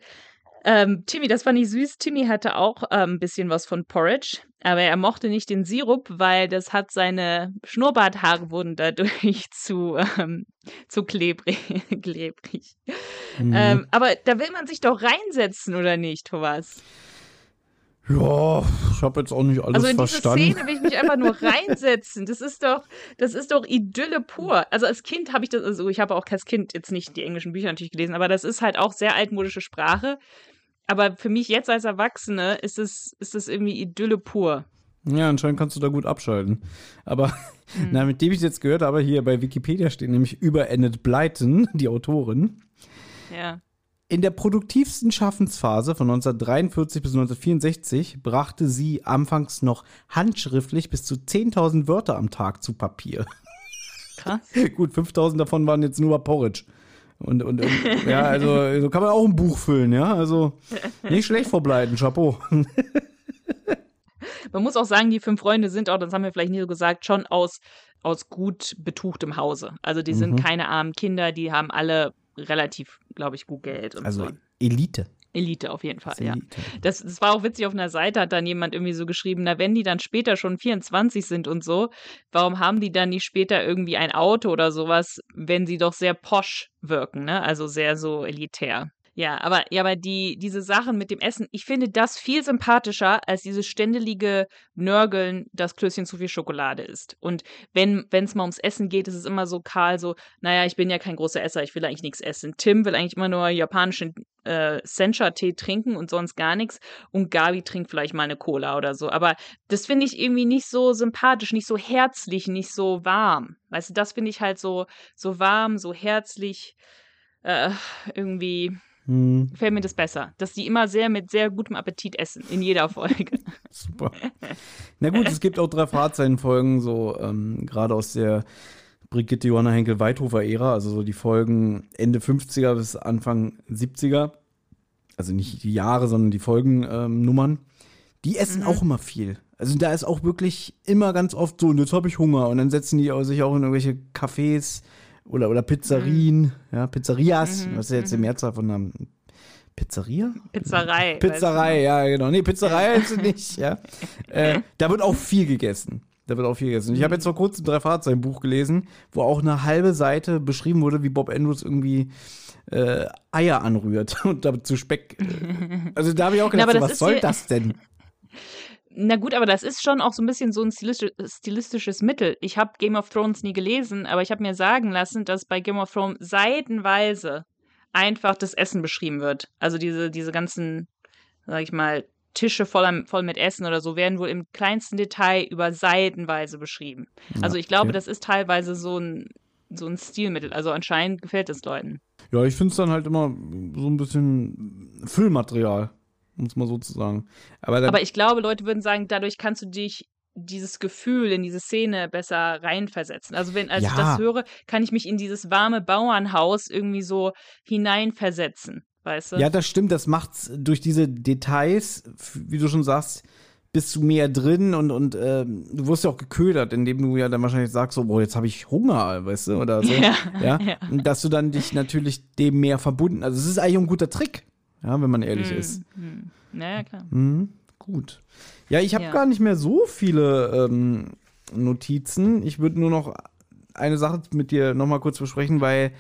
ähm, Timmy, das fand ich süß. Timmy hatte auch ähm, ein bisschen was von Porridge, aber er mochte nicht den Sirup, weil das hat seine Schnurrbarthaare wurden dadurch zu, ähm, zu klebrig. klebrig. Mhm. Ähm, aber da will man sich doch reinsetzen, oder nicht, Thomas? Ja, ich habe jetzt auch nicht alles Also in diese verstanden. Szene will ich mich einfach nur reinsetzen. Das ist doch, das ist doch Idylle pur. Also als Kind habe ich das, also ich habe auch als Kind jetzt nicht die englischen Bücher natürlich gelesen, aber das ist halt auch sehr altmodische Sprache. Aber für mich jetzt als Erwachsene ist es, ist es irgendwie Idylle pur. Ja, anscheinend kannst du da gut abschalten. Aber, Hm. na, mit dem ich jetzt gehört habe, hier bei Wikipedia steht nämlich über Enid Blyton, die Autorin. Ja. In der produktivsten Schaffensphase von 1943 bis 1964 brachte sie anfangs noch handschriftlich bis zu 10.000 Wörter am Tag zu Papier. Krass. Gut, 5.000 davon waren jetzt nur bei Porridge. Und, und, und ja, also so kann man auch ein Buch füllen, ja. Also nicht schlecht verbleiten, Chapeau. Man muss auch sagen, die fünf Freunde sind auch, das haben wir vielleicht nie so gesagt, schon aus, aus gut betuchtem Hause. Also die sind Mhm. keine armen Kinder, die haben alle relativ, glaube ich, gut Geld und Also so. Elite. Elite auf jeden Fall, Das ja. Das, das war auch witzig, auf einer Seite hat dann jemand irgendwie so geschrieben, na, wenn die dann später schon 24 sind und so, warum haben die dann nicht später irgendwie ein Auto oder sowas, wenn sie doch sehr posch wirken, ne? Also sehr so elitär. Ja, aber, ja, aber die, diese Sachen mit dem Essen, ich finde das viel sympathischer als dieses ständelige Nörgeln, dass Klößchen zu viel Schokolade ist. Und wenn es mal ums Essen geht, ist es immer so Karl so, naja, ich bin ja kein großer Esser, ich will eigentlich nichts essen. Tim will eigentlich immer nur japanischen äh, Sencha-Tee trinken und sonst gar nichts. Und Gabi trinkt vielleicht mal eine Cola oder so. Aber das finde ich irgendwie nicht so sympathisch, nicht so herzlich, nicht so warm. Weißt du, das finde ich halt so, so warm, so herzlich, äh, irgendwie Hm, gefällt mir das besser, dass die immer sehr mit sehr gutem Appetit essen, in jeder Folge. super. Na gut, es gibt auch drei Fahrzeitenfolgen, so ähm, gerade aus der Brigitte Johanna Henkel-Weithofer-Ära, also so die Folgen Ende 50er bis Anfang 70er. Also nicht die Jahre, sondern die Folgennummern. die essen auch immer viel. Also da ist auch wirklich immer ganz oft so, und jetzt habe ich Hunger. Und dann setzen die sich auch in irgendwelche Cafés oder, oder Pizzerien, ja, Pizzerias, was ist jetzt die Mehrzahl von einem Pizzeria? Pizzerei. Pizzerei, ja, genau. Nee, Pizzerei ist sie nicht, ja. Äh, da wird auch viel gegessen. Da wird auch viel gegessen. Ich habe jetzt vor kurzem drei Fahrzeugen Buch gelesen, wo auch eine halbe Seite beschrieben wurde, wie Bob Andrews irgendwie äh, Eier anrührt und damit zu Speck. Äh, also da habe ich auch gedacht, aber so, was soll das denn? Na gut, aber das ist schon auch so ein bisschen so ein stilistisch, stilistisches Mittel. Ich habe Game of Thrones nie gelesen, aber ich habe mir sagen lassen, dass bei Game of Thrones seitenweise einfach das Essen beschrieben wird. Also diese, diese ganzen, sag ich mal, Tische voll, voll mit Essen oder so werden wohl im kleinsten Detail über seitenweise beschrieben. Also ich glaube, okay. das ist teilweise so ein, so ein Stilmittel. Also anscheinend gefällt es Leuten. Ja, ich finde es dann halt immer so ein bisschen Füllmaterial, um es mal so zu sagen. Aber, dann, Aber ich glaube, Leute würden sagen, dadurch kannst du dich dieses Gefühl in diese Szene besser reinversetzen. Also wenn als ich Ja. das höre, kann ich mich in dieses warme Bauernhaus irgendwie so hineinversetzen, weißt du? ja, das stimmt, das macht's durch diese Details, wie du schon sagst, bist du mehr drin und, und ähm, du wirst ja auch geködert, indem du ja dann wahrscheinlich sagst, so, boah, jetzt habe ich Hunger, weißt du, oder so. Ja, ja? ja. Und dass du dann dich natürlich dem mehr verbunden, also es ist eigentlich ein guter Trick, ja, wenn man ehrlich ist. Hm. Naja, klar. Mhm, gut. Ja, ich habe Ja. gar nicht mehr so viele ähm, Notizen. Ich würde nur noch eine Sache mit dir noch mal kurz besprechen, weil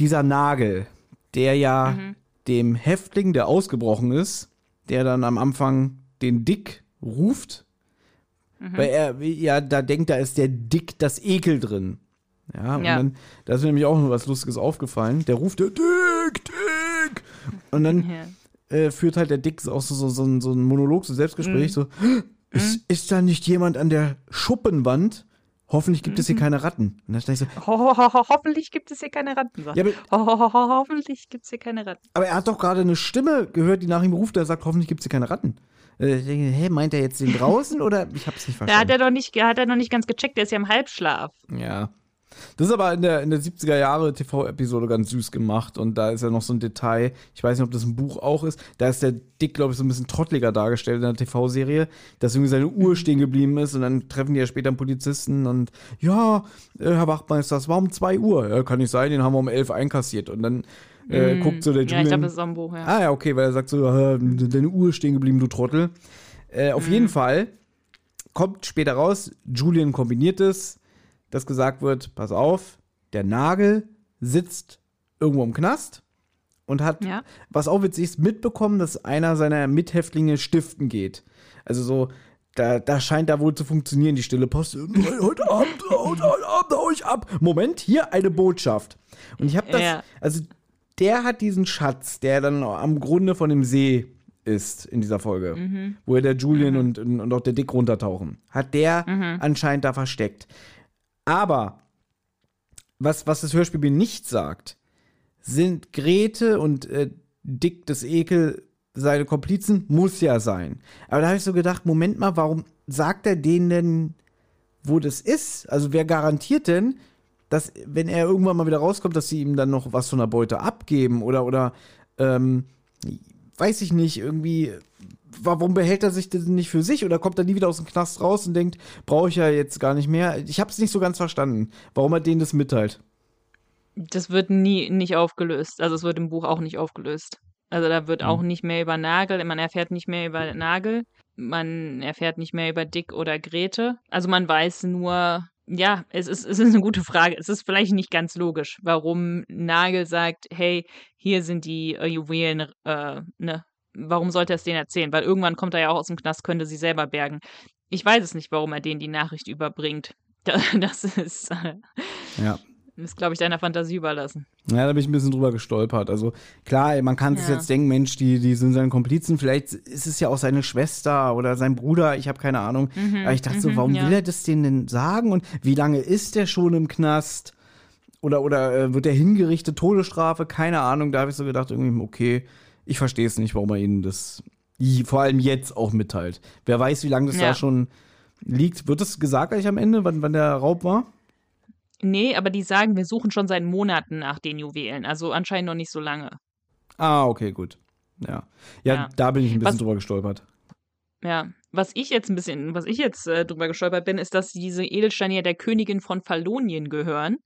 dieser Nagel, der ja Mhm. dem Häftling, der ausgebrochen ist, der dann am Anfang den Dick ruft, Mhm. weil er ja da denkt, da ist der Dick das Ekel drin. Ja, und Ja. dann, da ist mir nämlich auch noch was Lustiges aufgefallen. Der ruft der Dick. Und dann Ja. äh, führt halt der Dick auch so, so, so, ein, so ein Monolog, so ein Selbstgespräch, so, ist, ist da nicht jemand an der Schuppenwand? Hoffentlich gibt es hier keine Ratten. Und dann ich so, Ho ho ho ho hoffentlich gibt es hier keine Ratten. ja, er. aber, Ho ho ho ho hoffentlich gibt es hier keine Ratten. aber er hat doch gerade eine Stimme gehört, die nach ihm ruft, der sagt, hoffentlich gibt es hier keine Ratten. Äh, ich denke, hä, meint er jetzt den draußen oder? Ich hab's nicht Da hat verstanden. er doch nicht, hat er noch nicht ganz gecheckt, der ist ja im Halbschlaf. Ja. Das ist aber in der, in der 70er Jahre TV-Episode ganz süß gemacht und da ist ja noch so ein Detail, ich weiß nicht, ob das ein Buch auch ist, da ist der Dick, glaube ich, so ein bisschen trottliger dargestellt in der TV-Serie, dass irgendwie seine Uhr stehen geblieben ist und dann treffen die ja später einen Polizisten und ja, äh, Herr Wachtmeister, es war um 2 Uhr. Ja, kann nicht sein, den haben wir um 11 einkassiert und dann äh, guckt so der Ja, ich Julian. glaube, das ist auch ein Buch, ja. Ah ja, okay, weil er sagt so, deine Uhr ist stehen geblieben, du Trottel. Äh, auf jeden Fall kommt später raus, Julian kombiniert es, dass gesagt wird, pass auf, der Nagel sitzt irgendwo im Knast und hat, Ja. was auch witzig ist, mitbekommen, dass einer seiner Mithäftlinge stiften geht. Also so, da, da scheint da wohl zu funktionieren, die stille Post. Heute Abend, heute Abend hau ich ab. Moment, hier eine Botschaft. Und ich habe das, Ja. also der hat diesen Schatz, der dann am Grunde von dem See ist in dieser Folge, Mhm. wo ja der Julian und, und auch der Dick runtertauchen, hat der Mhm. anscheinend da versteckt. Aber was, was das Hörspiel mir nicht sagt, sind Grete und äh, Dick des Ekel seine Komplizen, muss ja sein. Aber da habe ich so gedacht, Moment mal, warum sagt er denen denn, wo das ist? Also wer garantiert denn, dass, wenn er irgendwann mal wieder rauskommt, dass sie ihm dann noch was von der Beute abgeben oder, oder, ähm, weiß ich nicht, irgendwie, warum behält er sich das nicht für sich oder kommt er nie wieder aus dem Knast raus und denkt, brauche ich ja jetzt gar nicht mehr? Ich habe es nicht so ganz verstanden, warum er denen das mitteilt. Das wird nie nicht aufgelöst. Also es wird im Buch auch nicht aufgelöst. Also da wird auch nicht mehr über Nagel, man erfährt nicht mehr über Nagel, man erfährt nicht mehr über Dick oder Grete. Also man weiß nur, ja, es ist, es ist eine gute Frage. Es ist vielleicht nicht ganz logisch, warum Nagel sagt, hey, hier sind die äh, Juwelen, äh, ne? Warum sollte er es denen erzählen? Weil irgendwann kommt er ja auch aus dem Knast, könnte sie selber bergen. Ich weiß es nicht, warum er denen die Nachricht überbringt. Da- Das ist, äh, Ja. ist glaube ich, deiner Fantasie überlassen. Ja, da bin ich ein bisschen drüber gestolpert. Also klar, man kann sich Ja. jetzt denken, Mensch, die, die sind seine Komplizen, vielleicht ist es ja auch seine Schwester oder sein Bruder, ich habe keine Ahnung. Aber ich dachte so, warum Mhm, ja. will er das denen denn sagen und wie lange ist der schon im Knast? Oder, oder äh, wird der hingerichtet, Todesstrafe? Keine Ahnung. Da habe ich so gedacht, irgendwie, okay, ich verstehe es nicht, warum er ihnen das vor allem jetzt auch mitteilt. Wer weiß, wie lange das Ja. da schon liegt. Wird das gesagt gleich am Ende, wann, wann der Raub war? Nee, aber die sagen, wir suchen schon seit Monaten nach den Juwelen. Also anscheinend noch nicht so lange. Ah, okay, gut. Ja. Ja, Ja. da bin ich ein bisschen Was- drüber gestolpert. Ja, was ich jetzt ein bisschen, was ich jetzt äh, drüber gestolpert bin, ist, dass diese Edelsteine ja der Königin von Fallonien gehören.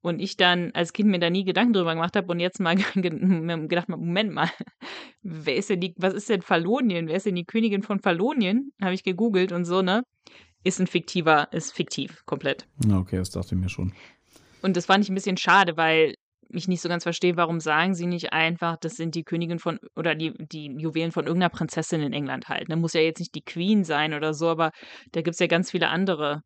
Und ich dann als Kind mir da nie Gedanken drüber gemacht habe und jetzt mal gedacht Moment mal, wer ist denn die, was ist denn Fallonien? Wer ist denn die Königin von Fallonien? Habe ich gegoogelt und so, ne? Ist ein fiktiver, ist fiktiv, komplett. Okay, das dachte ich mir schon. Und das fand ich ein bisschen schade, weil ich nicht so ganz verstehe, warum sagen sie nicht einfach, das sind die Königin von, oder die, die Juwelen von irgendeiner Prinzessin in England halt. Ne? Muss ja jetzt nicht die Queen sein oder so, aber da gibt es ja ganz viele andere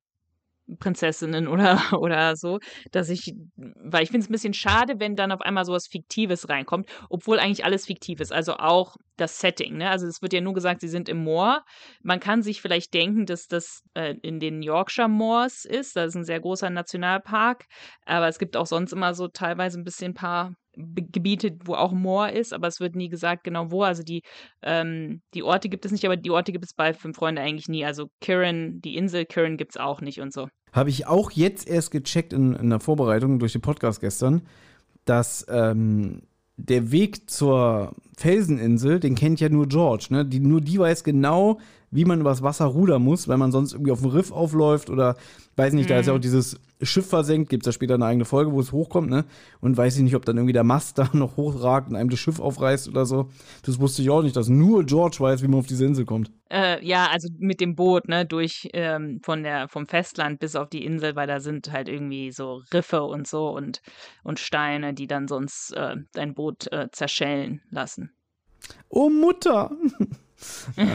Prinzessinnen oder, oder so, dass ich, weil ich finde es ein bisschen schade, wenn dann auf einmal sowas Fiktives reinkommt, obwohl eigentlich alles fiktiv ist, also auch das Setting, ne? Also es wird ja nur gesagt, sie sind im Moor. Man kann sich vielleicht denken, dass das äh, in den Yorkshire Moors ist, das ist ein sehr großer Nationalpark, aber es gibt auch sonst immer so teilweise ein bisschen ein paar Gebiete, wo auch Moor ist, aber es wird nie gesagt genau wo. Also die, ähm, die Orte gibt es nicht, aber die Orte gibt es bei Fünf Freunde eigentlich nie. Also Kirin, die Insel Kirin gibt es auch nicht und so. Habe ich auch jetzt erst gecheckt in, in der Vorbereitung durch den Podcast gestern, dass ähm, der Weg zur Felseninsel, den kennt ja nur George, ne? Die, nur die weiß genau, wie man übers Wasser rudern muss, weil man sonst irgendwie auf dem Riff aufläuft oder weiß nicht, da ist ja auch dieses Schiff versenkt, gibt es ja später eine eigene Folge, wo es hochkommt, ne? Und weiß ich nicht, ob dann irgendwie der Mast da noch hochragt und einem das Schiff aufreißt oder so. Das wusste ich auch nicht, dass nur George weiß, wie man auf diese Insel kommt. Äh, ja, also mit dem Boot, ne, durch ähm, von der vom Festland bis auf die Insel, weil da sind halt irgendwie so Riffe und so und und Steine, die dann sonst äh, dein Boot äh, zerschellen lassen. Oh Mutter! ja.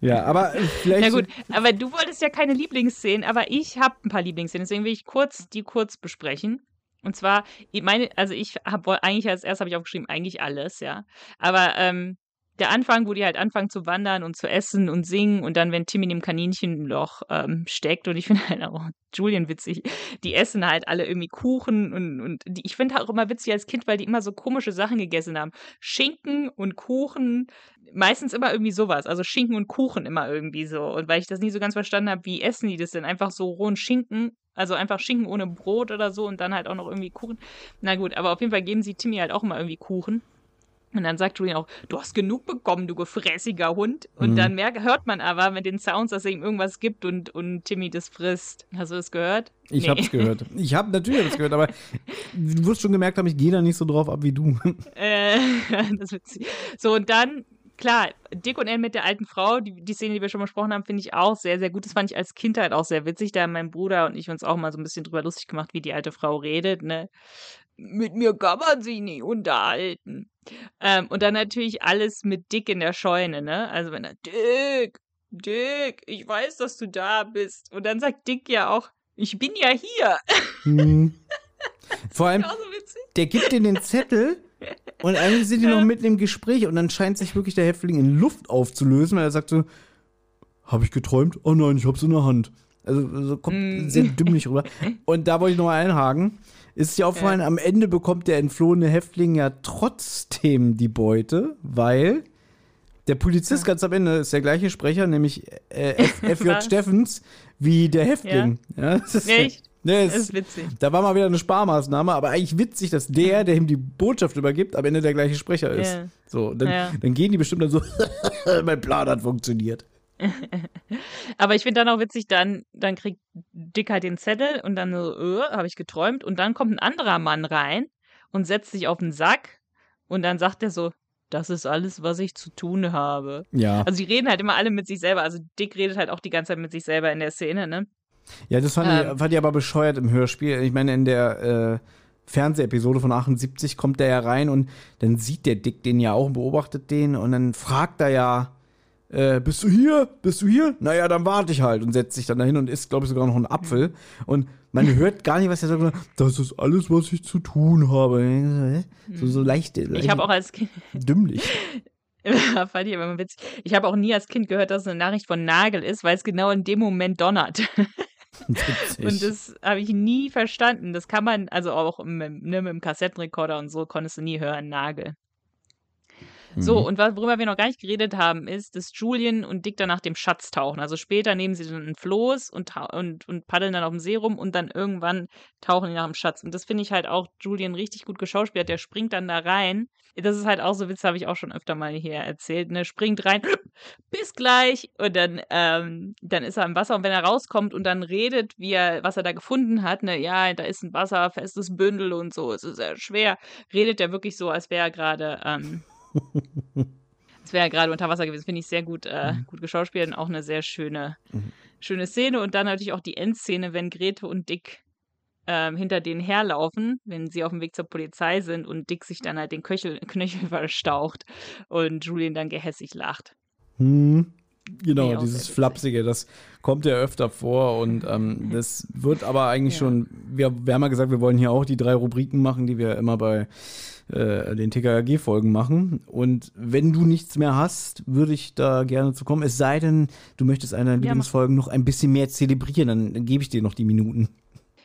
ja, aber vielleicht. Na gut, aber du wolltest ja keine Lieblingsszenen, aber ich habe ein paar Lieblingsszenen, deswegen will ich kurz die kurz besprechen. Und zwar, ich meine, also ich habe eigentlich als erstes habe ich aufgeschrieben, eigentlich alles, ja. Aber ähm, der Anfang, wo die halt anfangen zu wandern und zu essen und singen und dann, wenn Tim in dem Kaninchenloch ähm, steckt und ich finde halt auch Julian witzig, die essen halt alle irgendwie Kuchen und, und die, ich finde auch immer witzig als Kind, weil die immer so komische Sachen gegessen haben. Schinken und Kuchen, meistens immer irgendwie sowas, also Schinken und Kuchen immer irgendwie so. Und weil ich das nie so ganz verstanden habe, wie essen die das denn? Einfach so rohen Schinken, also einfach Schinken ohne Brot oder so und dann halt auch noch irgendwie Kuchen. Na gut, aber auf jeden Fall geben sie Timmy halt auch immer irgendwie Kuchen. Und dann sagt Julian auch, du hast genug bekommen, du gefräßiger Hund. Und Mhm. dann merkt, hört man aber mit den Sounds, dass er ihm irgendwas gibt und, und Timmy das frisst. Hast du das gehört? Ich Nee. hab's gehört. Ich hab natürlich hab's gehört, aber du wirst schon gemerkt haben, ich gehe da nicht so drauf ab wie du. Äh, das wird so, und dann, klar, Dick und Ann mit der alten Frau, die, die Szene, die wir schon besprochen haben, finde ich auch sehr, sehr gut. Das fand ich als Kind halt auch sehr witzig. Da haben mein Bruder und ich uns auch mal so ein bisschen drüber lustig gemacht, wie die alte Frau redet, ne? Mit mir kann man sich nicht unterhalten. Ähm, und dann natürlich alles mit Dick in der Scheune, ne? Also wenn er, Dick, Dick, ich weiß, dass du da bist. Und dann sagt Dick ja auch, ich bin ja hier. Hm. Vor allem, so der gibt dir den Zettel und eigentlich sind die noch mitten im Gespräch und dann scheint sich wirklich der Häftling in Luft aufzulösen, weil er sagt so, habe ich geträumt? Oh nein, ich hab's in der Hand. Also so kommt Mm. sehr dümmlich rüber. Und da wollte ich noch mal einhaken. Ist dir aufgefallen, am Ende bekommt der entflohene Häftling ja trotzdem die Beute, weil der Polizist ganz am Ende ist der gleiche Sprecher, nämlich äh, FJ? Steffens, wie der Häftling. Ja, das ist, Echt? Ne, Das ist witzig. da war mal wieder eine Sparmaßnahme, aber eigentlich witzig, dass der, der ihm die Botschaft übergibt, am Ende der gleiche Sprecher ist. Ja. So, dann, Ja. dann gehen die bestimmt dann so, mein Plan hat funktioniert. Aber ich finde dann auch witzig, dann, dann kriegt Dick halt den Zettel und dann so, äh, habe ich geträumt. Und dann kommt ein anderer Mann rein und setzt sich auf den Sack und dann sagt er so, das ist alles, was ich zu tun habe. Ja. Also die reden halt immer alle mit sich selber. Also Dick redet halt auch die ganze Zeit mit sich selber in der Szene, ne? Ja, das fand, Ähm. ich, fand ich aber bescheuert im Hörspiel. Ich meine, in der äh, Fernsehepisode von 78 kommt der ja rein und dann sieht der Dick den ja auch und beobachtet den und dann fragt er ja, äh, bist du hier? Bist du hier? Naja, dann warte ich halt und setzt sich dann dahin und isst, glaube ich, sogar noch einen Apfel. Und man hört gar nicht, was er sagt. Das ist alles, was ich zu tun habe. So, so leicht, leicht Ich habe auch als Kind, dümmlich. fand ich immer witzig, ich habe auch nie als Kind gehört, dass es eine Nachricht von Nagel ist, weil es genau in dem Moment donnert. Witzig. Und das habe ich nie verstanden. Das kann man, also auch mit, ne, mit dem Kassettenrekorder und so, konntest du nie hören, Nagel. So, Mhm. und worüber wir noch gar nicht geredet haben, ist, dass Julian und Dick dann nach dem Schatz tauchen. Also später nehmen sie dann ein Floß und, und, und paddeln dann auf dem See rum und dann irgendwann tauchen die nach dem Schatz. Und das finde ich halt auch Julian richtig gut geschauspielt. Der springt dann da rein. Das ist halt auch so Witz, habe ich auch schon öfter mal hier erzählt. Ne? Springt rein, bis gleich. Und dann, ähm, dann ist er im Wasser. Und wenn er rauskommt und dann redet, wie er, was er da gefunden hat, ne, ja, da ist ein wasserfestes Bündel und so, es ist sehr schwer, redet er wirklich so, als wäre er gerade, ähm, als wäre er gerade unter Wasser gewesen. Finde ich sehr gut, äh, gut geschauspielt und auch eine sehr schöne, schöne Szene. Und dann natürlich auch die Endszene, wenn Grete und Dick ähm, hinter denen herlaufen, wenn sie auf dem Weg zur Polizei sind und Dick sich dann halt den Köchel, Knöchel verstaucht und Julian dann gehässig lacht. Hm, genau, Nee, dieses. Flapsige, das kommt ja öfter vor und ähm, das wird aber eigentlich Ja. schon, wir, wir haben ja gesagt, wir wollen hier auch die drei Rubriken machen, die wir immer bei äh, den TKG-Folgen machen. Und wenn du nichts mehr hast, würde ich da gerne zu kommen. Es sei denn, du möchtest eine deiner mach. Lieblingsfolgen noch ein bisschen mehr zelebrieren, dann, dann gebe ich dir noch die Minuten.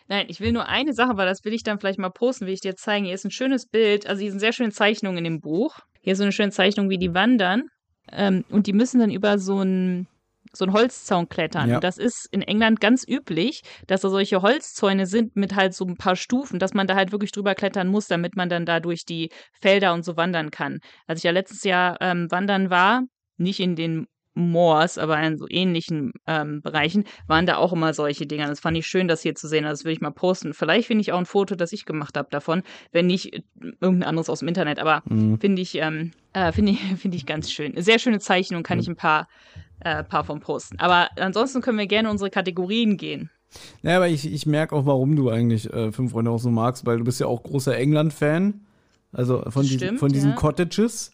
Nein, ich will nur eine Sache, aber das will ich dann vielleicht mal posten, will ich dir zeigen. Hier ist ein schönes Bild, also hier sind sehr schöne Zeichnungen in dem Buch. Hier ist so eine schöne Zeichnung, wie die wandern. Ähm, und die müssen dann über so einen so einen Holzzaun klettern. Ja. Und das ist in England ganz üblich, dass da solche Holzzäune sind mit halt so ein paar Stufen, dass man da halt wirklich drüber klettern muss, damit man dann da durch die Felder und so wandern kann. Als ich ja letztes Jahr ähm, wandern war, nicht in den Moors, aber in so ähnlichen ähm, Bereichen, waren da auch immer solche Dinger. Das fand ich schön, das hier zu sehen. Das will ich mal posten. Vielleicht finde ich auch ein Foto, das ich gemacht habe davon, wenn nicht äh, irgendein anderes aus dem Internet. Aber Mhm. finde ich, ähm, äh, finde ich, finde ich ganz schön. Sehr schöne Zeichnung, kann ich ein paar, äh, paar von posten. Aber ansonsten können wir gerne unsere Kategorien gehen. Ja, aber ich, ich merke auch, warum du eigentlich äh, Fünf Freunde auch so magst, weil du bist ja auch großer England-Fan. Also von, diesen, Stimmt, von diesen ja. Cottages.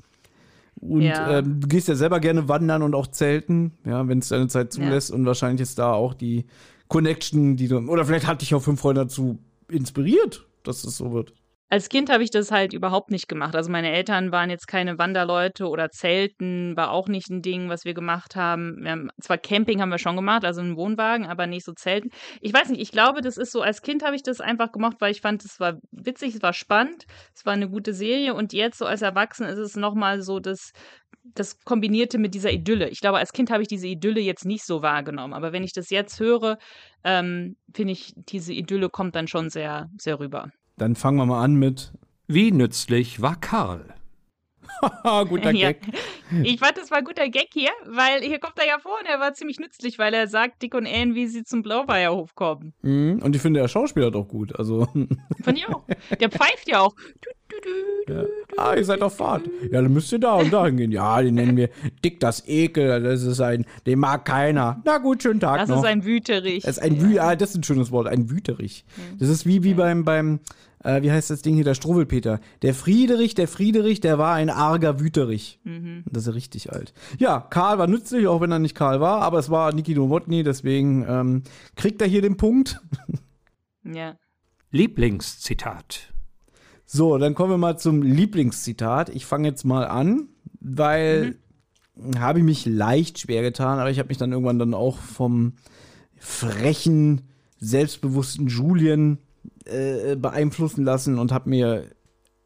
Und Ja. ähm, du gehst ja selber gerne wandern und auch zelten, ja, wenn es deine Zeit zulässt. Und wahrscheinlich ist da auch die Connection, die du. Oder vielleicht hat dich auch Fünf Freunde dazu inspiriert, dass es so wird. Als Kind habe ich das halt überhaupt nicht gemacht. Also meine Eltern waren jetzt keine Wanderleute oder Zelten war auch nicht ein Ding, was wir gemacht haben. Wir haben zwar Camping haben wir schon gemacht, also einen Wohnwagen, aber nicht so Zelten. Ich weiß nicht, ich glaube, das ist so, als Kind habe ich das einfach gemacht, weil ich fand, es war witzig, es war spannend, es war eine gute Serie und jetzt so als Erwachsener ist es nochmal so das, das Kombinierte mit dieser Idylle. Ich glaube, als Kind habe ich diese Idylle jetzt nicht so wahrgenommen, aber wenn ich das jetzt höre, ähm, finde ich, diese Idylle kommt dann schon sehr, sehr rüber. Dann fangen wir mal an mit. Wie nützlich war Karl? Haha, guter Ja. Gag. Ich fand, das war ein guter Gag hier, weil hier kommt er ja vor und er war ziemlich nützlich, weil er sagt Dick und Anne, wie sie zum Blaubeerhof kommen. Mhm. Und ich finde, der Schauspieler doch gut. Also, Fand ich auch. Der pfeift ja auch. ja. ah, ihr seid auf Fahrt. Ja, dann müsst ihr da und da hingehen. Ja, den nennen wir Dick das Ekel. Das ist ein, den mag keiner. Na gut, schönen Tag Das noch. ist ein Wüterich. Das ist ein Wü ah, das ist ein schönes Wort, ein Wüterich. Das ist wie, wie beim, beim äh, wie heißt das Ding hier, der Struwwelpeter. Der Friederich, der Friederich, der war ein arger Wüterich. Das ist richtig alt. Ja, Karl war nützlich, auch wenn er nicht Karl war, aber es war Niki Nowotny, deswegen ähm, kriegt er hier den Punkt. ja. Lieblingszitat. So, dann kommen wir mal zum Lieblingszitat. Ich fange jetzt mal an, weil habe ich mich leicht schwer getan, aber ich habe mich dann irgendwann dann auch vom frechen, selbstbewussten Julian äh, beeinflussen lassen und habe mir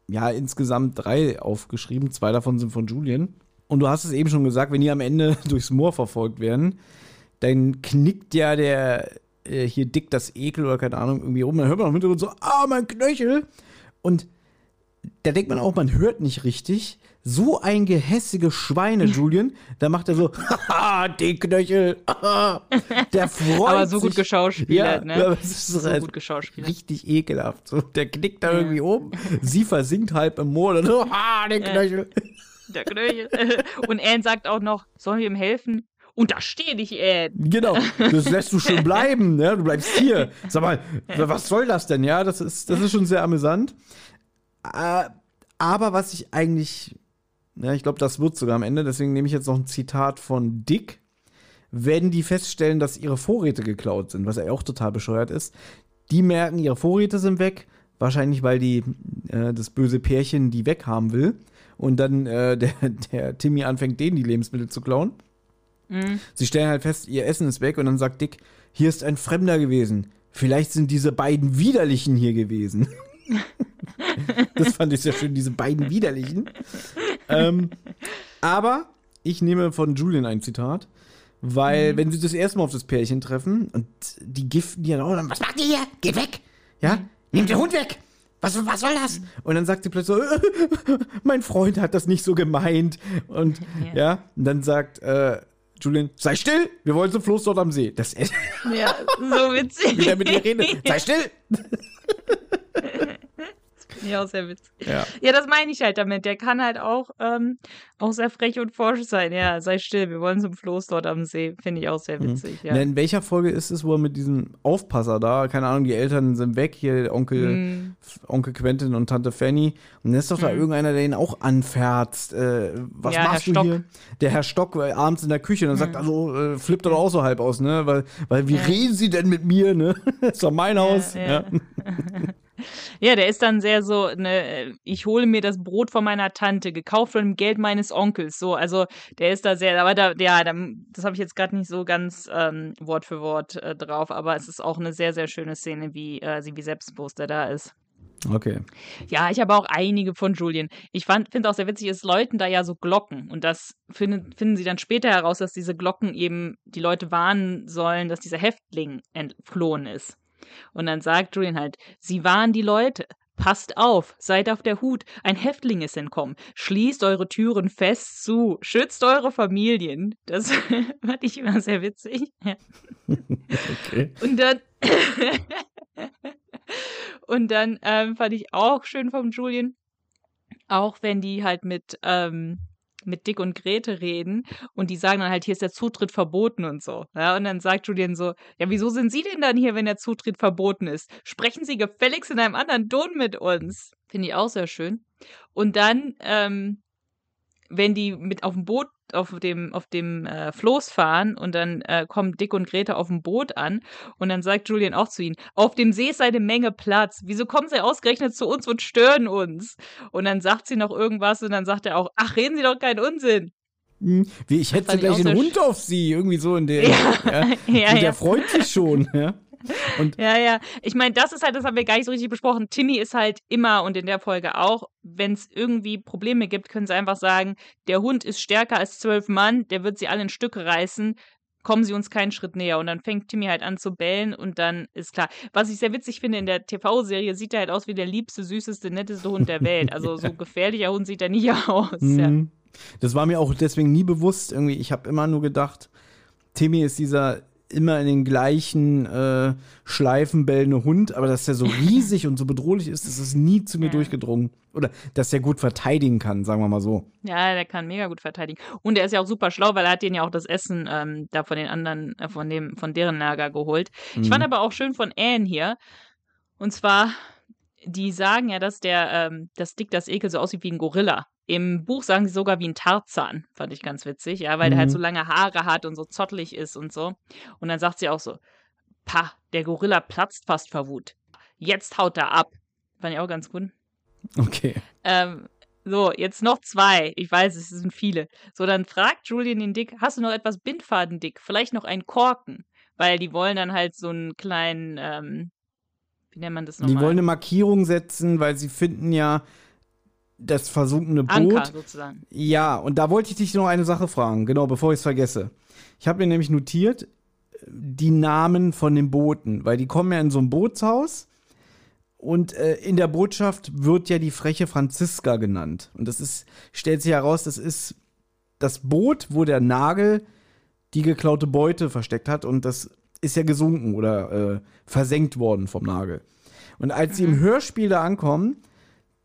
ja insgesamt drei aufgeschrieben. Zwei davon sind von Julian. Und du hast es eben schon gesagt, wenn die am Ende durchs Moor verfolgt werden, dann knickt ja der äh, hier dick das Ekel oder keine Ahnung irgendwie rum. Dann hört man im Hintergrund so, ah, mein Knöchel. Und da denkt man auch, man hört nicht richtig. So ein gehässige Schweine, Julian. Da macht er so, haha, die Knöchel. haha. Der freut Aber so gut sich. geschauspielert, ja, ne? so halt gut geschauspielert. richtig ekelhaft. So, der knickt da Ja. irgendwie um. Sie versinkt halb im Moor. Dann so, ah, den. Knöchel. Der Knöchel. Und Anne sagt auch noch, sollen wir ihm helfen? Und da stehe ich, äh. Genau, das lässt du schön bleiben, ne? Du bleibst hier. Sag mal, was soll das denn? Ja, das ist, das ist schon sehr amüsant. Äh, aber was ich eigentlich, ja, ich glaube, das wird sogar am Ende, deswegen nehme ich jetzt noch ein Zitat von Dick. Wenn die feststellen, dass ihre Vorräte geklaut sind, was ja auch total bescheuert ist, die merken, ihre Vorräte sind weg, wahrscheinlich weil die äh, das böse Pärchen die weghaben will und dann äh, der, der Timmy anfängt, denen die Lebensmittel zu klauen. Sie stellen halt fest, ihr Essen ist weg und dann sagt Dick, hier ist ein Fremder gewesen. Vielleicht sind diese beiden Widerlichen hier gewesen. das fand ich sehr schön, diese beiden Widerlichen. Ähm, aber ich nehme von Julian ein Zitat, weil wenn sie das erste Mal auf das Pärchen treffen und die giften die dann auch, dann, was macht ihr hier? Geht weg! Ja? Nehmt den Hund weg! Was, was soll das? Und dann sagt sie plötzlich so, mein Freund hat das nicht so gemeint. Und ja, Ja. und dann sagt äh, Julian, sei still, wir wollen zum Floß dort am See. Das ist Ja, so witzig. wieder mit ihr reden. Sei still! Ja, auch sehr witzig. Ja. Ja, das meine ich halt damit. Der kann halt auch, ähm, auch sehr frech und forsch sein. Ja, sei still, wir wollen zum Floß dort am See. Finde ich auch sehr witzig. Ja. Na, In welcher Folge ist es, wo er mit diesem Aufpasser da, keine Ahnung, die Eltern sind weg, hier Onkel, Mhm. Onkel Quentin und Tante Fanny. Und dann ist doch da irgendeiner, der ihn auch anfährzt. Äh, was Ja, machst Herr du Stock. Mhm. hier? Der Herr Stock äh, abends in der Küche und dann sagt, also äh, flippt er doch auch so halb aus, ne? Weil, weil wie Ja. reden sie denn mit mir, ne? ist doch mein Haus. ja. Ja. Der ist dann sehr so, ne, ich hole mir das Brot von meiner Tante, gekauft von dem Geld meines Onkels. So, also der ist da sehr, aber da, ja, da, das habe ich jetzt gerade nicht so ganz ähm, Wort für Wort äh, drauf, aber es ist auch eine sehr, sehr schöne Szene, wie äh, sie wie selbstbewusst er da ist. Okay. Ja, ich habe auch einige von Julien. Ich finde auch sehr witzig, es läuten da ja so Glocken. Und das finden, finden sie dann später heraus, dass diese Glocken eben die Leute warnen sollen, dass dieser Häftling entflohen ist. Und dann sagt Julian halt, sie warnen die Leute. Passt auf, seid auf der Hut. Ein Häftling ist entkommen. Schließt eure Türen fest zu. Schützt eure Familien. Das fand ich immer sehr witzig. Okay. Und dann. und dann ähm, fand ich auch schön vom Julian, auch wenn die halt mit, ähm, mit Dick und Grete reden und die sagen dann halt, hier ist der Zutritt verboten und so. Ja, und dann sagt Julian so, ja, wieso sind Sie denn dann hier, wenn der Zutritt verboten ist? Sprechen Sie gefälligst in einem anderen Ton mit uns. Finde ich auch sehr schön. Und dann, ähm, wenn die mit auf dem Boot auf dem auf dem äh, Floß fahren und dann äh, kommen Dick und Grete auf dem Boot an und dann sagt Julian auch zu ihnen, auf dem See ist eine Menge Platz. Wieso kommen sie ausgerechnet zu uns und stören uns? Und dann sagt sie noch irgendwas und dann sagt er auch, ach, reden Sie doch keinen Unsinn. Hm, Wie, ich hätte gleich sehr Hund auf sie, irgendwie so in der. Ja, ja. ja, Und der freut sich schon, ja. Und Ja, ja. Ich meine, das ist halt, das haben wir gar nicht so richtig besprochen. Timmy ist halt immer und in der Folge auch, wenn es irgendwie Probleme gibt, können sie einfach sagen, der Hund ist stärker als zwölf Mann, der wird sie alle in Stücke reißen. Kommen sie uns keinen Schritt näher. Und dann fängt Timmy halt an zu bellen und dann ist klar. Was ich sehr witzig finde, in der TV-Serie sieht er halt aus wie der liebste, süßeste, netteste Hund der Welt. Also so gefährlicher Hund sieht er nicht aus. Ja. Mhm. Das war mir auch deswegen nie bewusst. Irgendwie, ich habe immer nur gedacht, Timmy ist dieser immer in den gleichen äh, Schleifen bellende Hund, aber dass der so riesig und so bedrohlich ist, das ist nie zu mir Ja. durchgedrungen. Oder dass der gut verteidigen kann, sagen wir mal so. Ja, der kann mega gut verteidigen. Und er ist ja auch super schlau, weil er hat denen ja auch das Essen ähm, da von den anderen, äh, von dem, von deren Lager geholt. Ich fand aber auch schön von Anne hier. Und zwar, die sagen ja, dass der, ähm, dass Dick das Ekel so aussieht wie ein Gorilla. Im Buch sagen sie sogar wie ein Tarzan. Fand ich ganz witzig, ja, weil der halt Mhm. so lange Haare hat und so zottelig ist und so. Und dann sagt sie auch so, pa, der Gorilla platzt fast vor Wut. Jetzt haut er ab. Fand ich auch ganz gut. Okay. Ähm, so, jetzt noch zwei. Ich weiß, es sind viele. So, dann fragt Julian den Dick, hast du noch etwas Bindfaden, Dick? Vielleicht noch einen Korken? Weil die wollen dann halt so einen kleinen, ähm, wie nennt man das nochmal? Die wollen eine Markierung setzen, weil sie finden ja das versunkene Boot. Anker sozusagen. Ja, und da wollte ich dich noch eine Sache fragen, genau, bevor ich es vergesse. Ich habe mir nämlich notiert, äh, die Namen von den Booten, weil die kommen ja in so ein Bootshaus und äh, in der Botschaft wird ja die freche Franziska genannt. Und das ist, stellt sich heraus, das ist das Boot, wo der Nagel die geklaute Beute versteckt hat und das ist ja gesunken oder äh, versenkt worden vom Nagel. Und als sie im Hörspiel da ankommen,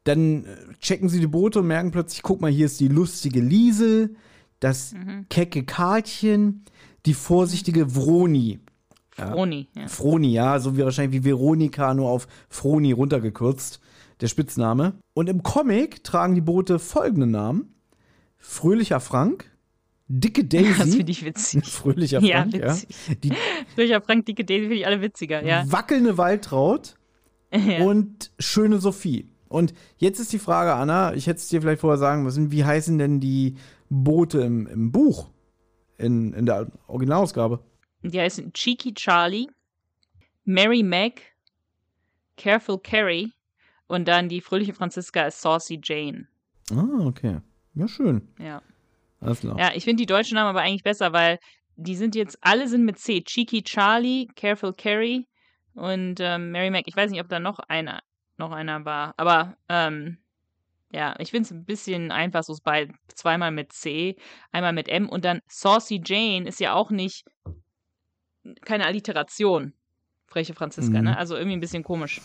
dann äh, checken sie die Boote und merken plötzlich, guck mal, hier ist die lustige Liesel, das kecke Karlchen, die vorsichtige Vroni. Froni. Ja. Froni, ja, so wie wahrscheinlich wie Veronika, nur auf Froni runtergekürzt, der Spitzname. Und im Comic tragen die Boote folgende Namen: Fröhlicher Frank, Dicke Das Daisy, finde ich witzig. Fröhlicher Ja, Frank, ja, witzig. die Fröhlicher Frank, dicke Daisy finde ich alle witziger, ja. wackelnde Waltraud ja. und schöne Sophie. Und jetzt ist die Frage, Anna, ich hätte es dir vielleicht vorher sagen müssen, wie heißen denn die Boote im, im Buch? In, in der Originalausgabe? Die heißen Cheeky Charlie, Mary Meg, Careful Carrie und dann die fröhliche Franziska ist Saucy Jane. Ah, okay. Ja, schön. Ja. Alles klar. Ja, ich finde die deutschen Namen aber eigentlich besser, weil die sind jetzt, alle sind mit C. Cheeky Charlie, Careful Carrie und ähm, Mary Mac. Ich weiß nicht, ob da noch einer, noch einer war, aber ähm, ja, ich finde es ein bisschen einfach, so bei zweimal mit C, einmal mit M und dann Saucy Jane ist ja auch nicht keine Alliteration. Freche Franziska, Mhm. ne? Also irgendwie ein bisschen komisch.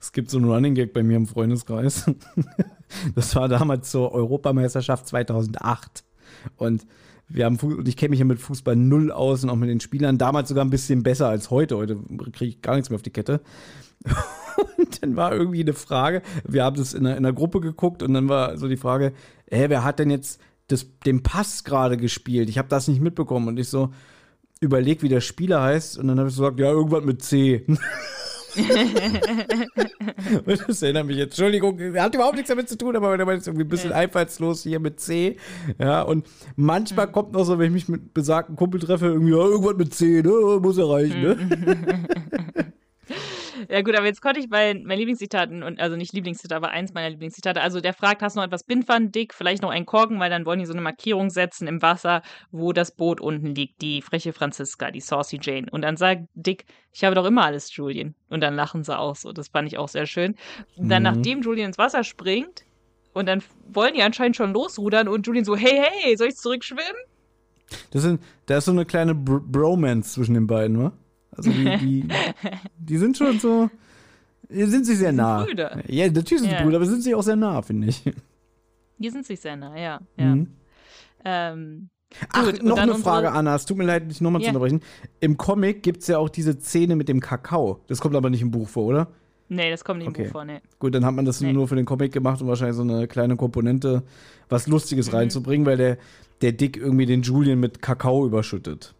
Es gibt so einen Running Gag bei mir im Freundeskreis. Das war damals zur Europameisterschaft 2008. Und wir haben, und ich kenne mich ja mit Fußball null aus und auch mit den Spielern. Damals sogar ein bisschen besser als heute. Heute kriege ich gar nichts mehr auf die Kette. Dann war irgendwie eine Frage. Wir haben das in einer, in einer Gruppe geguckt und dann war so die Frage: Hä, wer hat denn jetzt das, den Pass gerade gespielt? Ich habe das nicht mitbekommen. Und ich so überleg, wie der Spieler heißt. Und dann habe ich so gesagt: Ja, irgendwas mit C. Und das erinnert mich jetzt. Entschuldigung, hat überhaupt nichts damit zu tun, aber wenn man jetzt irgendwie ein bisschen einfallslos hier mit C. Ja, und manchmal kommt noch so, wenn ich mich mit besagten Kumpel treffe, irgendwie, ja, irgendwas mit C, ne? Muss erreichen, ne? Ja gut, aber jetzt konnte ich bei meinen Lieblingszitaten, und also nicht Lieblingszitat, aber eins meiner Lieblingszitate, also der fragt, hast du noch etwas Bindfand, Dick, vielleicht noch einen Korken, weil dann wollen die so eine Markierung setzen im Wasser, wo das Boot unten liegt, die freche Franziska, die Saucy Jane. Und dann sagt Dick, ich habe doch immer alles, Julian. Und dann lachen sie auch so, das fand ich auch sehr schön. Dann, Mhm. nachdem Julian ins Wasser springt, und dann wollen die anscheinend schon losrudern und Julian so, hey, hey, soll ich zurückschwimmen? Das sind, da ist so eine kleine Br Bromance zwischen den beiden, wa? Also die, die, die sind schon so, sind sich sehr nah. Brüder. Ja, natürlich sind sie Ja. Brüder, aber sind sich auch sehr nah, finde ich. Die sind sich sehr nah, ja. ja. Mhm. Ähm, Ach, Gut, noch eine Frage, Anna. Es tut mir leid, dich nochmal Ja. zu unterbrechen. Im Comic gibt es ja auch diese Szene mit dem Kakao. Das kommt aber nicht im Buch vor, oder? nee, das kommt nicht im Okay. Buch vor, nee. Gut, dann hat man das Nee. nur für den Comic gemacht, um wahrscheinlich so eine kleine Komponente, was Lustiges Mhm. reinzubringen, weil der, der Dick irgendwie den Julian mit Kakao überschüttet.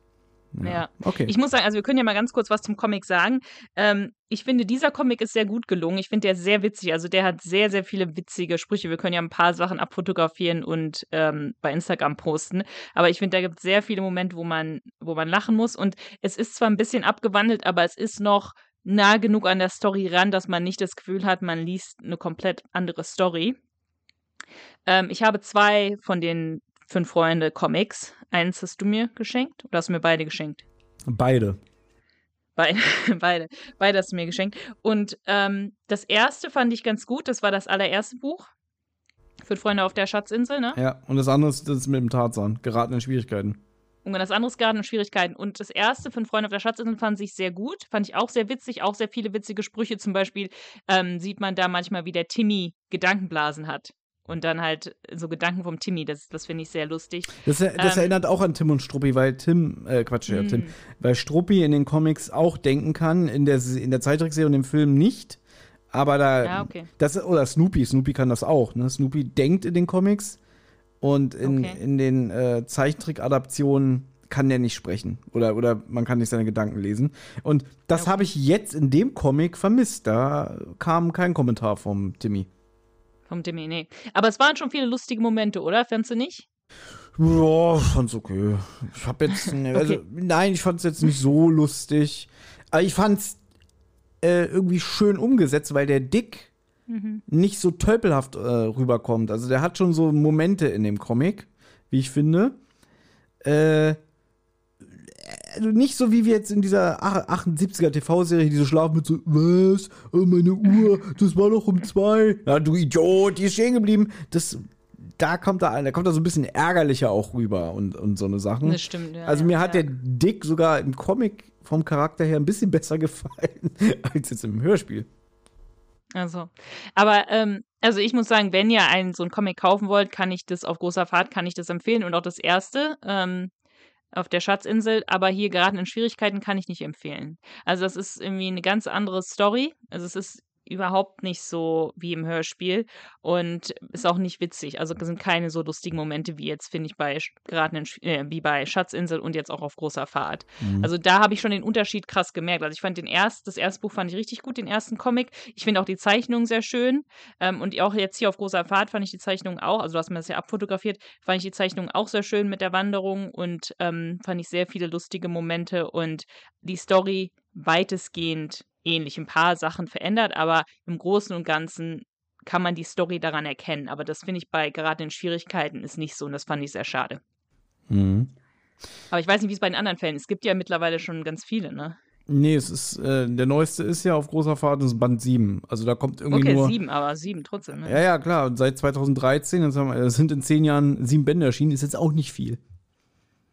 Ja. Okay. Ich muss sagen, also wir können ja mal ganz kurz was zum Comic sagen. Ähm, ich finde, dieser Comic ist sehr gut gelungen. Ich finde der sehr witzig. Also der hat sehr, sehr viele witzige Sprüche. Wir können ja ein paar Sachen abfotografieren und ähm, bei Instagram posten. Aber ich finde, da gibt es sehr viele Momente, wo man, wo man lachen muss. Und es ist zwar ein bisschen abgewandelt, aber es ist noch nah genug an der Story ran, dass man nicht das Gefühl hat, man liest eine komplett andere Story. Ähm, ich habe zwei von den fünf Freunde Comics. Eins hast du mir geschenkt oder hast du mir beide geschenkt? Beide. Beide, beide, beide hast du mir geschenkt. Und ähm, das erste fand ich ganz gut. Das war das allererste Buch. Für Freunde auf der Schatzinsel, ne? Ja, und das andere ist das mit dem Tarzan. Geraten in Schwierigkeiten. Und das andere ist gerade in Schwierigkeiten. Und das erste von Freunde auf der Schatzinsel fand ich sehr gut. Fand ich auch sehr witzig. Auch sehr viele witzige Sprüche. Zum Beispiel ähm, sieht man da manchmal, wie der Timmy Gedankenblasen hat. Und dann halt so Gedanken vom Timmy. Das, das finde ich sehr lustig. Das, das Ähm. erinnert auch an Tim und Struppi, weil Tim, äh, Quatsch, ja, Tim, Mm. weil Struppi in den Comics auch denken kann, in der, in der Zeichentrickserie und im Film nicht. Aber da, Ja, okay. das, oder Snoopy, Snoopy kann das auch, ne? Snoopy denkt in den Comics und in, Okay. in den äh, Zeichentrick-Adaptionen kann der nicht sprechen. Oder, oder man kann nicht seine Gedanken lesen. Und das Ja, habe ich jetzt in dem Comic vermisst. Da kam kein Kommentar vom Timmy. Vom Timmy, nee. Aber es waren schon viele lustige Momente, oder? Fandst du nicht? Ja, ich fand's okay. Ich hab jetzt, also, Okay. nein, ich fand's jetzt nicht so lustig. Aber ich fand's äh, irgendwie schön umgesetzt, weil der Dick Mhm. nicht so tölpelhaft äh, rüberkommt. Also der hat schon so Momente in dem Comic, wie ich finde. Äh, also nicht so wie wir jetzt in dieser ach- 78er TV-Serie, die so schlafen mit so, was? Oh, meine Uhr, das war doch um zwei. Ja, du Idiot, die ist stehen geblieben. Das, da kommt er, da kommt er so ein bisschen ärgerlicher auch rüber und, und so eine Sachen. Das stimmt, ja. also ja, mir hat ja. der Dick sogar im Comic vom Charakter her ein bisschen besser gefallen als jetzt im Hörspiel. Also, aber ähm, also ich muss sagen, wenn ihr einen so einen Comic kaufen wollt, kann ich das auf großer Fahrt kann ich das empfehlen und auch das erste. Ähm, auf der Schatzinsel, aber hier geraten in Schwierigkeiten kann ich nicht empfehlen. Also das ist irgendwie eine ganz andere Story. Also es ist überhaupt nicht so wie im Hörspiel und ist auch nicht witzig. Also sind keine so lustigen Momente wie jetzt, finde ich, bei Sch- äh, wie bei Schatzinsel und jetzt auch auf großer Fahrt. Also da habe ich schon den Unterschied krass gemerkt. Also ich fand den erst, das erste Buch fand ich richtig gut, den ersten Comic. Ich finde auch die Zeichnung sehr schön. Ähm, und auch jetzt hier auf großer Fahrt fand ich die Zeichnung auch, also du hast mir das ja abfotografiert, fand ich die Zeichnung auch sehr schön mit der Wanderung und ähm, fand ich sehr viele lustige Momente und die Story weitestgehend ähnlich. Ein paar Sachen verändert, aber im Großen und Ganzen kann man die Story daran erkennen. Aber das finde ich bei gerade in Schwierigkeiten ist nicht so und das fand ich sehr schade. Mhm. Aber ich weiß nicht, wie es bei den anderen Fällen ist. Es gibt ja mittlerweile schon ganz viele, ne? Nee, es ist, äh, der neueste ist ja auf großer Fahrt, das ist Band 7. Also da kommt irgendwie Okay, nur. sieben, aber sieben trotzdem, ne? Ja, ja, klar. Und seit 2013, jetzt haben wir, es sind in zehn Jahren sieben Bände erschienen, ist jetzt auch nicht viel.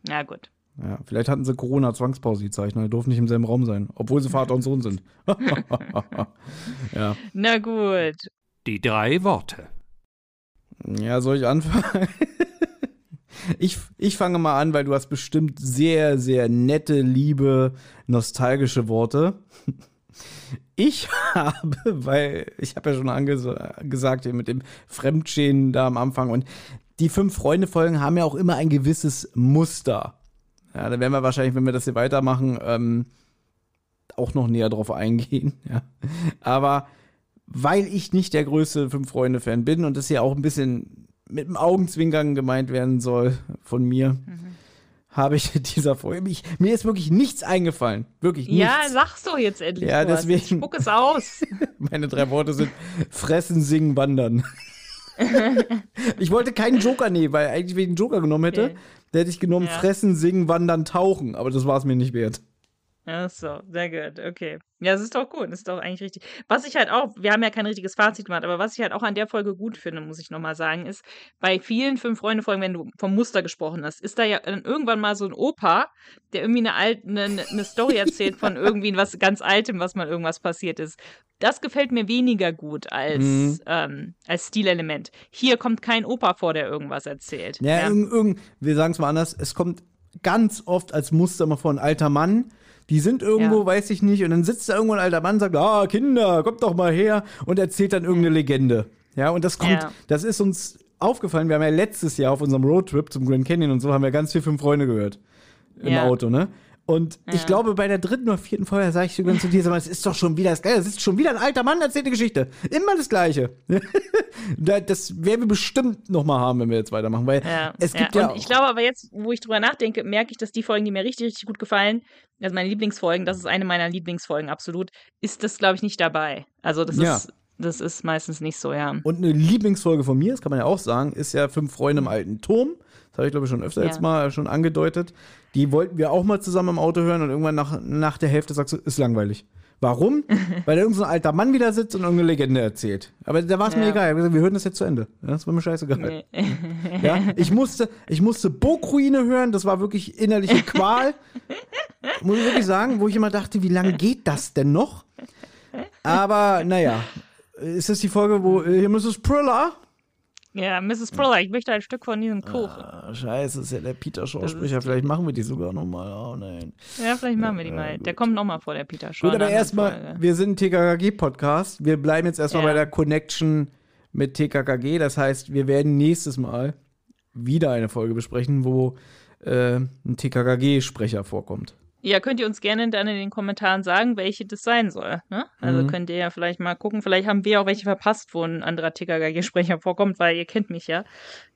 Ja, gut. Ja, vielleicht hatten sie Corona-Zwangspause, die Zeichner, die durften nicht im selben Raum sein, obwohl sie Vater und Sohn sind. ja. Na gut. Die drei Worte. Ja, soll ich anfangen? Ich, ich fange mal an, weil du hast bestimmt sehr, sehr nette, liebe, nostalgische Worte. Ich habe, weil ich habe ja schon anges- gesagt, hier mit dem Fremdschäden da am Anfang und die fünf Freunde-Folgen haben ja auch immer ein gewisses Muster. Ja, da werden wir wahrscheinlich, wenn wir das hier weitermachen, ähm, auch noch näher drauf eingehen. Ja. Aber weil ich nicht der größte Fünf-Freunde-Fan bin und das ja auch ein bisschen mit dem Augenzwinkern gemeint werden soll von mir, habe ich dieser Folge. Ich, mir ist wirklich nichts eingefallen. Wirklich Ja, nichts. sag's doch jetzt endlich. Ja, hast. deswegen- Spuck es aus. Meine drei Worte sind fressen, singen, wandern. ich wollte keinen Joker nehmen, weil eigentlich, ich einen Joker genommen hätte, Okay. Der hätte ich genommen Ja. fressen, singen, wandern, tauchen. Aber das war es mir nicht wert. Ach so, sehr gut, okay. Ja, das ist doch gut, ist doch eigentlich richtig. Was ich halt auch, wir haben ja kein richtiges Fazit gemacht, aber was ich halt auch an der Folge gut finde, muss ich nochmal sagen, ist, bei vielen Fünf-Freunde-Folgen, wenn du vom Muster gesprochen hast, ist da ja dann irgendwann mal so ein Opa, der irgendwie eine, alte, eine, eine Story erzählt von irgendwie was ganz Altem, was mal irgendwas passiert ist. Das gefällt mir weniger gut als, Mhm. ähm, als Stilelement. Hier kommt kein Opa vor, der irgendwas erzählt. Ja, Irgend, irgend, wir sagen es mal anders, es kommt ganz oft als Muster mal vor ein alter Mann. Die sind irgendwo, Ja. weiß ich nicht, und dann sitzt da irgendwo ein alter Mann und sagt, ah, Kinder, kommt doch mal her und erzählt dann irgendeine Legende. Ja, und das kommt, Ja. das ist uns aufgefallen, wir haben ja letztes Jahr auf unserem Roadtrip zum Grand Canyon und so, haben wir ganz viel Fünf Freunde gehört. Im. Auto, ne? Und ich Ja. glaube, bei der dritten oder vierten Folge sage ich sogar zu dir, es ist doch schon wieder das Geile. Es ist schon wieder ein alter Mann, erzählt eine Geschichte. Immer das Gleiche. Da- das werden wir bestimmt noch mal haben, wenn wir jetzt weitermachen, weil Ja, es gibt ja, und ich glaube aber jetzt, wo ich drüber nachdenke, merke ich, dass die Folgen, die mir richtig, richtig gut gefallen, also meine Lieblingsfolgen, das ist eine meiner Lieblingsfolgen, absolut, ist das, glaube ich, nicht dabei. Also das Ja. ist, das ist meistens nicht so, ja. Und eine Lieblingsfolge von mir, das kann man ja auch sagen, ist ja Fünf Freunde im alten Turm. Das habe ich, glaube ich, schon öfter Ja. jetzt mal schon angedeutet. Die wollten wir auch mal zusammen im Auto hören und irgendwann nach, nach der Hälfte sagst du, ist langweilig. Warum? Weil da irgendein so ein alter Mann wieder sitzt und irgendeine Legende erzählt. Aber da war es mir Ja. egal. Hab gesagt, Wir hören das jetzt zu Ende. Das war mir scheißegal. Nee. Ja, ich musste, ich musste Burgruine hören, das war wirklich innerliche Qual. Muss ich wirklich sagen, wo ich immer dachte, wie lange geht das denn noch? Aber naja, ist das die Folge, wo hier Mrs. Priller? Ja, Mrs. Priller, ich möchte ein Stück von diesem Kuchen. Ah, scheiße, ist ja der Peter ist- Vielleicht machen wir die sogar nochmal. Oh nein. Ja, vielleicht machen wir die mal. Der kommt nochmal vor, der Peter Shaw. Gut, aber erstmal, wir sind ein TKKG-Podcast. Wir bleiben jetzt erstmal Ja. bei der Connection mit TKKG. Das heißt, wir werden nächstes Mal wieder eine Folge besprechen, wo äh, ein TKKG-Sprecher vorkommt. Ja, könnt ihr uns gerne dann in den Kommentaren sagen, welche das sein soll. Ne? Also Mhm. könnt ihr ja vielleicht mal gucken. Vielleicht haben wir auch welche verpasst, wo ein anderer TKKG-Sprecher vorkommt, weil ihr kennt mich ja.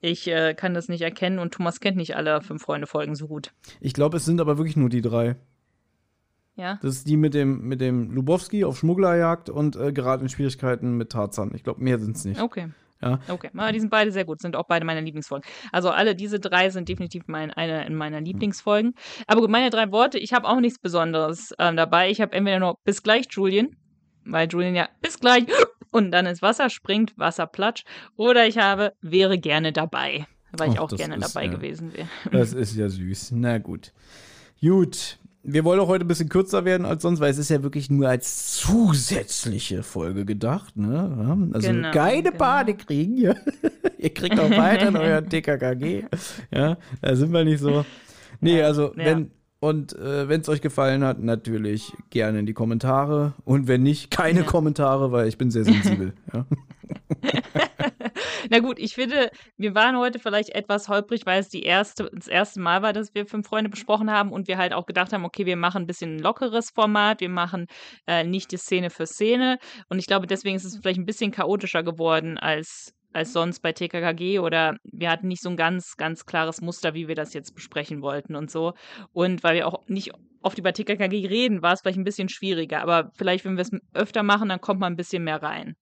Ich äh, kann das nicht erkennen und Thomas kennt nicht alle fünf Freunde-Folgen so gut. Ich glaube, es sind aber wirklich nur die drei. Ja? Das ist die mit dem, mit dem Lubowski auf Schmugglerjagd und äh, gerade in Schwierigkeiten mit Tarzan. Ich glaube, mehr sind es nicht. Okay. Ja. Okay. Aber die sind beide sehr gut, sind auch beide meine Lieblingsfolgen. Also alle diese drei sind definitiv mein, eine in meiner Lieblingsfolgen. Aber gut, meine drei Worte, ich habe auch nichts Besonderes ähm, dabei. Ich habe entweder nur bis gleich Julian, weil Julian ja bis gleich und dann ins Wasser springt, Wasserplatsch. Oder ich habe wäre gerne dabei, weil ich Ach, auch gerne ist, dabei ja. gewesen wäre. Das ist ja süß. Na gut. Gut. Wir wollen auch heute ein bisschen kürzer werden als sonst, weil es ist ja wirklich nur als zusätzliche Folge gedacht. Ne? Ja, Also Genau, keine genau. Panik kriegen. Ja. Ihr kriegt auch weiter euer TKKG. Ja, da sind wir nicht so. Nee, also ja. wenn und äh, wenn es euch gefallen hat, natürlich gerne in die Kommentare und wenn nicht, keine Ja. Kommentare, weil ich bin sehr sensibel. ja. Na gut, ich finde, wir waren heute vielleicht etwas holprig, weil es die erste, das erste Mal war, dass wir fünf Freunde besprochen haben und wir halt auch gedacht haben, okay, wir machen ein bisschen ein lockeres Format, wir machen äh, nicht die Szene für Szene. Und ich glaube, deswegen ist es vielleicht ein bisschen chaotischer geworden als, als sonst bei TKKG oder wir hatten nicht so ein ganz, ganz klares Muster, wie wir das jetzt besprechen wollten und so. Und weil wir auch nicht oft über TKKG reden, war es vielleicht ein bisschen schwieriger. Aber vielleicht, wenn wir es öfter machen, dann kommt man ein bisschen mehr rein.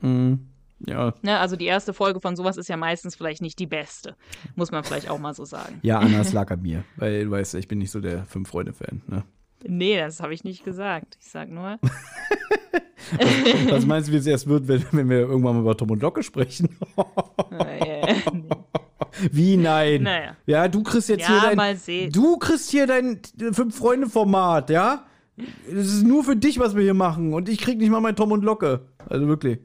Mhm. Ja. Ne, also die erste Folge von sowas ist ja meistens vielleicht nicht die beste. Muss man vielleicht auch mal so sagen. Ja, Anna, es lag an mir, weil du weißt, ich bin nicht so der Fünf-Freunde-Fan. Ne? Nee, das habe ich nicht gesagt. Ich sag nur. Was meinst du, wie es erst wird, wenn, wenn wir irgendwann mal über Tom und Locke sprechen? äh, wie nein? Naja. Ja, du kriegst jetzt Ja, hier dein. Du kriegst hier dein Fünf-Freunde-Format, ja? Das ist nur für dich, was wir hier machen. Und ich krieg nicht mal mein Tom und Locke. Also wirklich.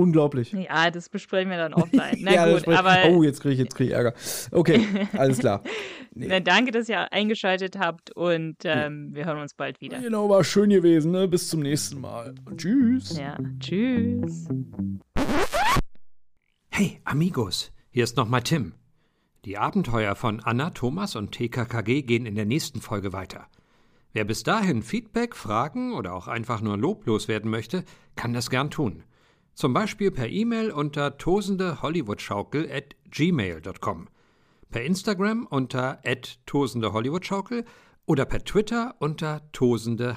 Unglaublich. ja, das besprechen wir dann offline. Na Ja, das gut, aber oh, jetzt kriege ich, jetzt krieg ich Ärger. Okay, alles klar. na, danke, dass ihr eingeschaltet habt und ähm, wir hören uns bald wieder. Genau, war schön gewesen. Ne? Bis zum nächsten Mal. Tschüss. Ja, tschüss. Hey, Amigos, hier ist nochmal Tim. Die Abenteuer von Anna, Thomas und TKKG gehen in der nächsten Folge weiter. Wer bis dahin Feedback, Fragen oder auch einfach nur loblos werden möchte, kann das gern tun. Zum Beispiel per E-Mail unter tosendehollywoodschaukel at gmail.com, per Instagram unter tosendehollywoodschaukel oder per Twitter unter tosendeh.